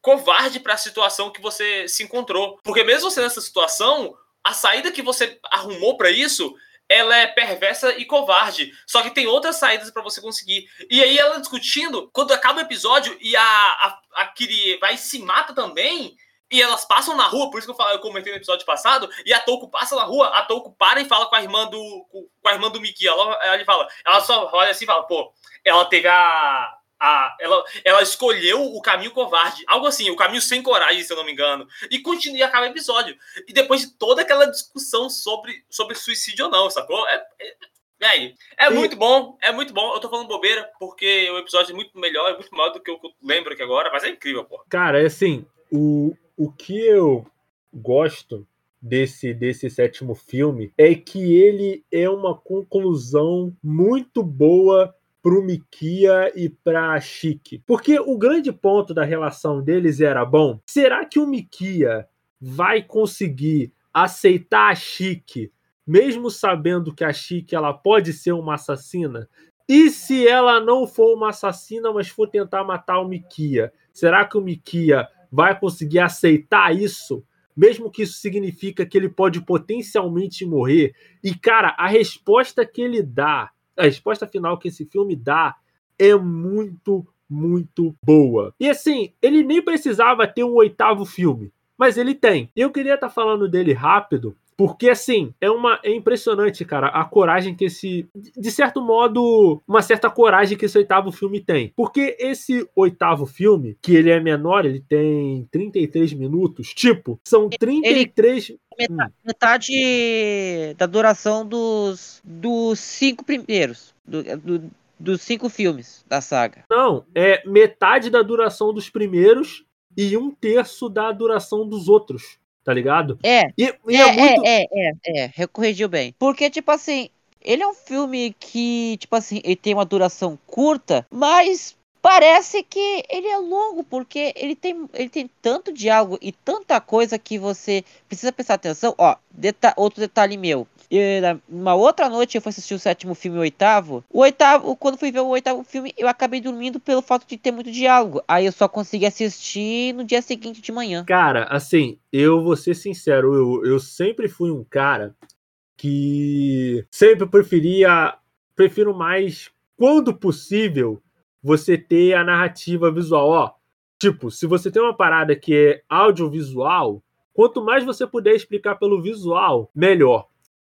covarde para a situação que você se encontrou. Porque mesmo você nessa situação, a saída que você arrumou para isso ela é perversa e covarde. Só que tem outras saídas para você conseguir. E aí ela discutindo, quando acaba o episódio e a, a, a Kiri vai e se mata também, e elas passam na rua, por isso que eu, falei, eu comentei no episódio passado, e a Touko passa na rua, a Touko para e fala com a irmã do com a irmã do Miki, ela, ela fala, ela só olha assim e fala, pô, ela teve a a, ela, ela escolheu o caminho covarde, algo assim, o caminho sem coragem, se eu não me engano, e continua e acaba o episódio. E depois de toda aquela discussão sobre, sobre suicídio ou não, sacou? É, é, é muito bom, é muito bom. Eu tô falando bobeira, porque o episódio é muito melhor, é muito maior do que eu lembro aqui agora, mas é incrível, pô. Cara, é assim, o, o que eu gosto desse, desse sétimo filme é que ele é uma conclusão muito boa pro Mikia e pra Chique. Porque o grande ponto da relação deles era, bom, será que o Mikia vai conseguir aceitar a Chique, mesmo sabendo que a Chique ela pode ser uma assassina? E se ela não for uma assassina, mas for tentar matar o Mikia, será que o Mikia vai conseguir aceitar isso? Mesmo que isso significa que ele pode potencialmente morrer. E, cara, a resposta que ele dá a resposta final que esse filme dá é muito, muito boa. E assim, ele nem precisava ter um oitavo filme, mas ele tem. Eu queria estar tá falando dele rápido, porque, assim, é uma é impressionante, cara, a coragem que esse. De certo modo, uma certa coragem que esse oitavo filme tem. Porque esse oitavo filme, que ele é menor, ele tem 33 minutos, tipo, são 33. Ele, metade, hum. metade da duração dos, dos cinco primeiros. Do, do, dos cinco filmes da saga. Não, é metade da duração dos primeiros e um terço da duração dos outros, tá ligado? É. E, e é, é, muito... é, é, é, é, corrigiu bem. Porque, tipo assim, ele é um filme que, tipo assim, ele tem uma duração curta, mas parece que ele é longo, porque ele tem, ele tem tanto diálogo e tanta coisa que você precisa prestar atenção. Ó, deta outro detalhe meu. Eu, uma outra noite eu fui assistir o sétimo filme e o oitavo. O oitavo, quando fui ver o oitavo filme, eu acabei dormindo pelo fato de ter muito diálogo. Aí eu só consegui assistir no dia seguinte de manhã. Cara, assim, eu vou ser sincero, eu, eu sempre fui um cara que sempre preferia. Prefiro mais, quando possível, você ter a narrativa visual. Ó, tipo, se você tem uma parada que é audiovisual, quanto mais você puder explicar pelo visual, melhor.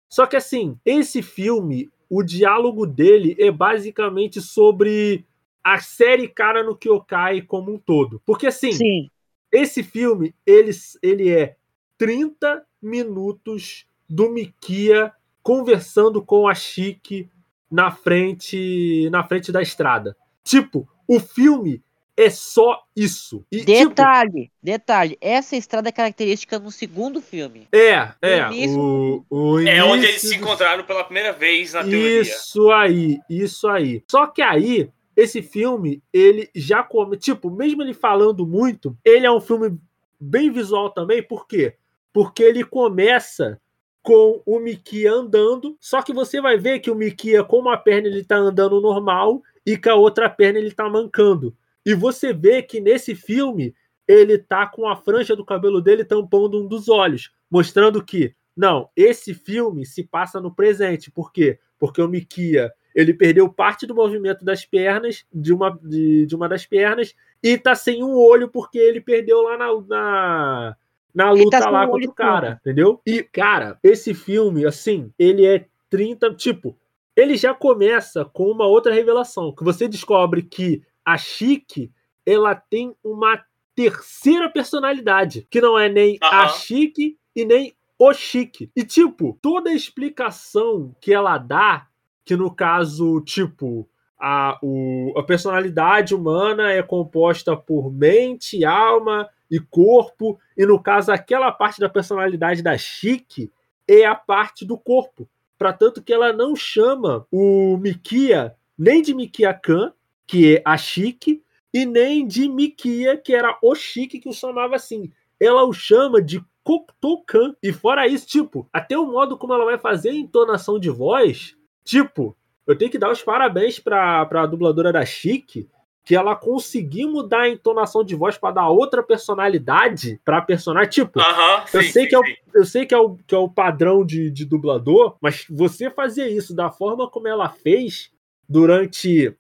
Só que assim, esse filme, o diálogo dele é basicamente sobre a série Cara no Kyokai como um todo. Porque assim, Sim. esse filme, ele, ele é 30 minutos do Mikia conversando com a Chique na frente na frente da estrada. Tipo, o filme é só isso. E, detalhe, tipo, detalhe, essa estrada é característica no segundo filme. É, é. O, o é onde eles se encontraram pela primeira vez na teoria. Isso aí, isso aí. Só que aí, esse filme, ele já come. Tipo, mesmo ele falando muito, ele é um filme bem visual também, por quê? Porque ele começa com o Mikia andando, só que você vai ver que o Mikia, com uma perna ele tá andando normal e com a outra perna ele tá mancando. E você vê que nesse filme ele tá com a franja do cabelo dele tampando um dos olhos, mostrando que não, esse filme se passa no presente. Por quê? Porque o Mikia ele perdeu parte do movimento das pernas, de uma, de, de uma das pernas, e tá sem um olho porque ele perdeu lá na, na, na luta tá lá contra o cara, entendeu? E, cara, esse filme, assim, ele é 30. Tipo, ele já começa com uma outra revelação, que você descobre que a Chique, ela tem uma terceira personalidade, que não é nem uhum. a Chique e nem o Chique. E, tipo, toda a explicação que ela dá, que no caso, tipo, a, o, a personalidade humana é composta por mente, alma e corpo, e no caso, aquela parte da personalidade da Chique é a parte do corpo. Para tanto que ela não chama o Mikia nem de Mikia Khan, que é a Chique, e nem de Mikia, que era o Chique que o chamava assim. Ela o chama de Koktokan. E fora isso, tipo, até o modo como ela vai fazer a entonação de voz, tipo, eu tenho que dar os parabéns pra, pra dubladora da Chique, que ela conseguiu mudar a entonação de voz para dar outra personalidade para personagem. Tipo, uh -huh, eu, sei sim, que é o, eu sei que é o, que é o padrão de, de dublador, mas você fazer isso da forma como ela fez durante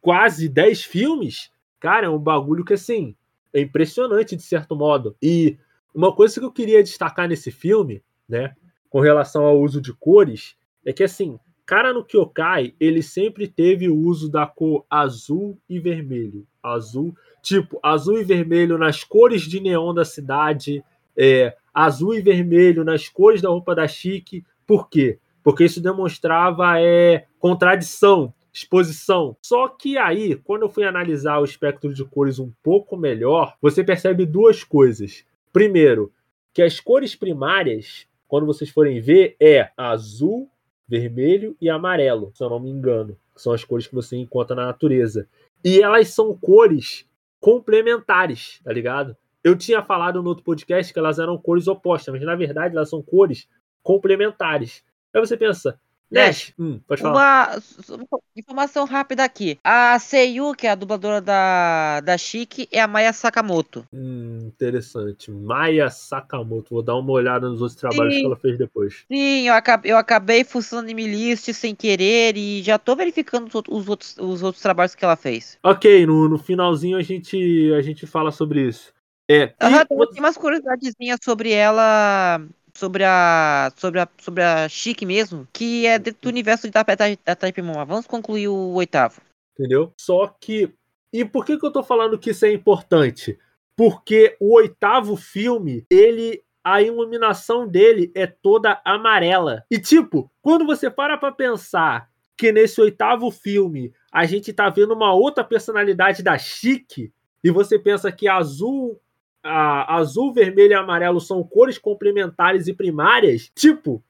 quase 10 filmes, cara, é um bagulho que, assim, é impressionante de certo modo. E uma coisa que eu queria destacar nesse filme, né, com relação ao uso de cores, é que, assim, cara no Kyokai, ele sempre teve o uso da cor azul e vermelho. Azul, tipo, azul e vermelho nas cores de neon da cidade, é, azul e vermelho nas cores da roupa da Chique. Por quê? Porque isso demonstrava é, contradição exposição. Só que aí, quando eu fui analisar o espectro de cores um pouco melhor, você percebe duas coisas. Primeiro, que as cores primárias, quando vocês forem ver, é azul, vermelho e amarelo, se eu não me engano, que são as cores que você encontra na natureza. E elas são cores complementares, tá ligado? Eu tinha falado no outro podcast que elas eram cores opostas, mas na verdade elas são cores complementares. Aí você pensa, Nash, hum, pode falar. Uma informação rápida aqui. A Seiyu, que é a dubladora da, da Chique, é a Maya Sakamoto. Hum, interessante. Maya Sakamoto. Vou dar uma olhada nos outros trabalhos Sim. que ela fez depois. Sim, eu acabei, eu acabei fuçando em list sem querer e já tô verificando os, outros, os outros trabalhos que ela fez. Ok, no, no finalzinho a gente, a gente fala sobre isso. É, uhum, tem umas curiosidadezinhas sobre ela sobre a sobre a sobre a Chique mesmo, que é dentro do universo da, da Type Moon. Vamos concluir o oitavo. Entendeu? Só que e por que que eu tô falando que isso é importante? Porque o oitavo filme, ele a iluminação dele é toda amarela. E tipo, quando você para para pensar que nesse oitavo filme a gente tá vendo uma outra personalidade da Chique, e você pensa que azul, a, azul, vermelho e amarelo são cores complementares e primárias, tipo,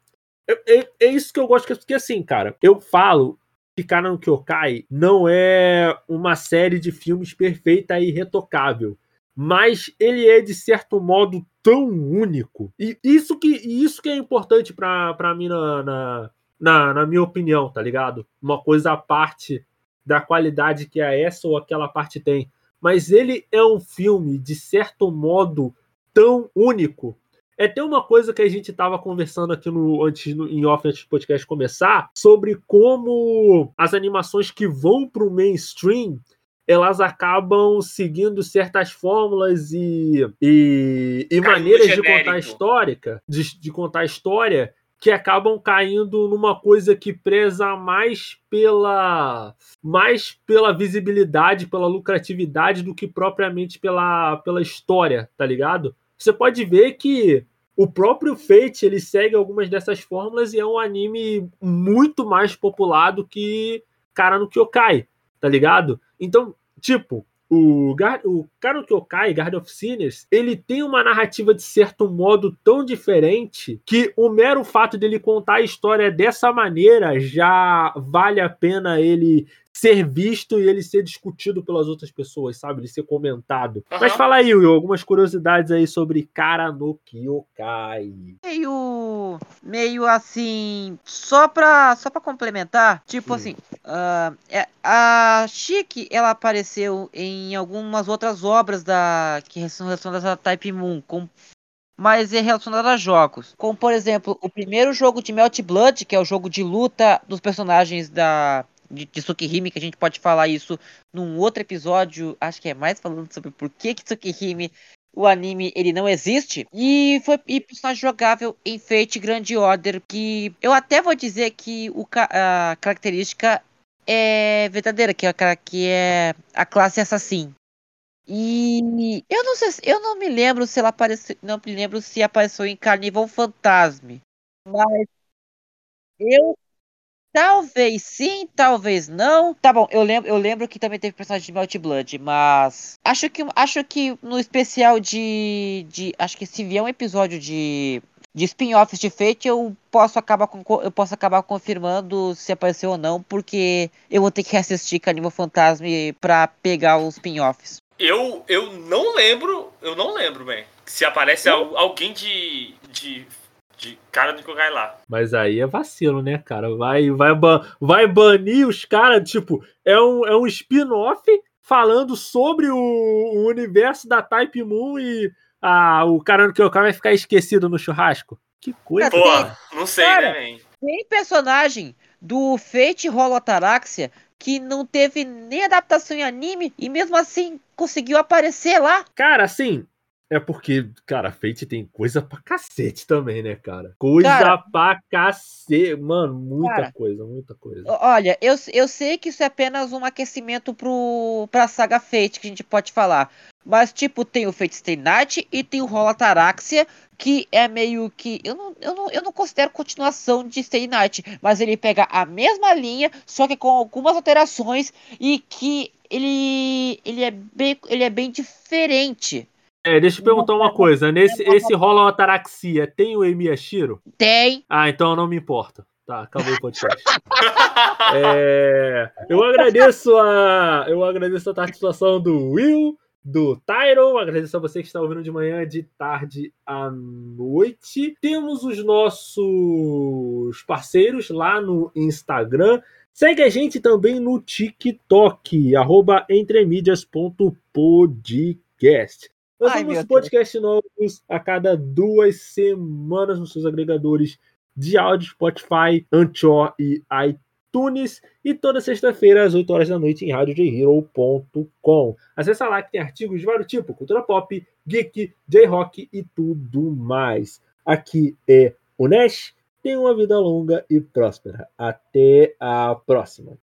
é, é, é isso que eu gosto, porque assim, cara, eu falo que Kanan Kyokai não é uma série de filmes perfeita e retocável mas ele é de certo modo tão único. E isso que, isso que é importante para mim na, na, na, na, minha opinião, tá ligado? Uma coisa à parte da qualidade que a essa ou aquela parte tem. Mas ele é um filme, de certo modo, tão único. É até uma coisa que a gente estava conversando aqui no antes no, em off antes do podcast começar sobre como as animações que vão para o mainstream elas acabam seguindo certas fórmulas e, e, e maneiras de contar histórica, de, de contar história que acabam caindo numa coisa que preza mais pela mais pela visibilidade, pela lucratividade do que propriamente pela, pela história, tá ligado? Você pode ver que o próprio Fate ele segue algumas dessas fórmulas e é um anime muito mais popular do que Cara no Kyokai, tá ligado? Então, Tipo, o, o Karo Kyokai, Guard of Sinners, ele tem uma narrativa de certo modo tão diferente que o mero fato dele contar a história dessa maneira já vale a pena ele ser visto e ele ser discutido pelas outras pessoas, sabe? Ele ser comentado. Uhum. Mas fala aí, Will, algumas curiosidades aí sobre Kara no Kyokai. Meio. meio assim. Só pra, só pra complementar, tipo hum. assim. Uh, a Chique, ela apareceu em algumas outras obras da que são relacionadas a Type Moon, com mas é relacionado a jogos. Como, por exemplo, o primeiro jogo de Melt Blood, que é o jogo de luta dos personagens da de, de Tsukihime, que a gente pode falar isso num outro episódio, acho que é mais falando sobre por que, que Tsukihime, o anime, ele não existe. E foi e personagem jogável em Fate Grand Order, que eu até vou dizer que o, a característica é verdadeira, que é, que é a classe Assassin. E eu não sei, eu não me lembro se ela apareceu, não me lembro se apareceu em Carnival Fantasme, mas eu Talvez sim, talvez não. Tá bom, eu lembro, eu lembro que também teve personagem de Melt Blood, mas acho que acho que no especial de, de acho que se vier um episódio de de spin-offs de Fate, eu posso acabar com, eu posso acabar confirmando se apareceu ou não, porque eu vou ter que reassistir Canibal Fantasma para pegar os spin-offs. Eu, eu não lembro, eu não lembro, bem. Se aparece alguém de, de de cara do Kogai lá. Mas aí é vacilo, né, cara? Vai, vai, vai banir os caras, tipo, é um, é um spin-off falando sobre o, o, universo da Type Moon e ah, o cara do Kogai vai ficar esquecido no churrasco. Que coisa. Pô, não sei, cara, né, man? Tem personagem do Fate Holotaraxia que não teve nem adaptação em anime e mesmo assim conseguiu aparecer lá. Cara, assim, é porque, cara, Fate tem coisa pra cacete também, né, cara? Coisa cara, pra cacete. Mano, muita cara, coisa, muita coisa. Olha, eu, eu sei que isso é apenas um aquecimento pro, pra saga Fate que a gente pode falar. Mas, tipo, tem o Fate Stay Night e tem o Rola Taraxia, que é meio que. Eu não, eu, não, eu não considero continuação de Stay Night, mas ele pega a mesma linha, só que com algumas alterações e que ele, ele, é, bem, ele é bem diferente. É, deixa eu perguntar uma coisa. Nesse esse rola uma ataraxia, tem o Emiyashiro? Tem. Ah, então eu não me importo. Tá, acabou o podcast. é, eu agradeço a. Eu agradeço a participação do Will, do Tyron. Agradeço a você que está ouvindo de manhã, de tarde à noite. Temos os nossos parceiros lá no Instagram. Segue a gente também no TikTok, arroba entremídias.podcast. Nós Ai, temos podcast novos a cada duas semanas nos seus agregadores de áudio, Spotify, Anchor e iTunes. E toda sexta-feira, às 8 horas da noite, em radiojhero.com. Acesse lá que tem artigos de vários tipos: cultura pop, geek, J-rock e tudo mais. Aqui é o Nash. Tenha uma vida longa e próspera. Até a próxima.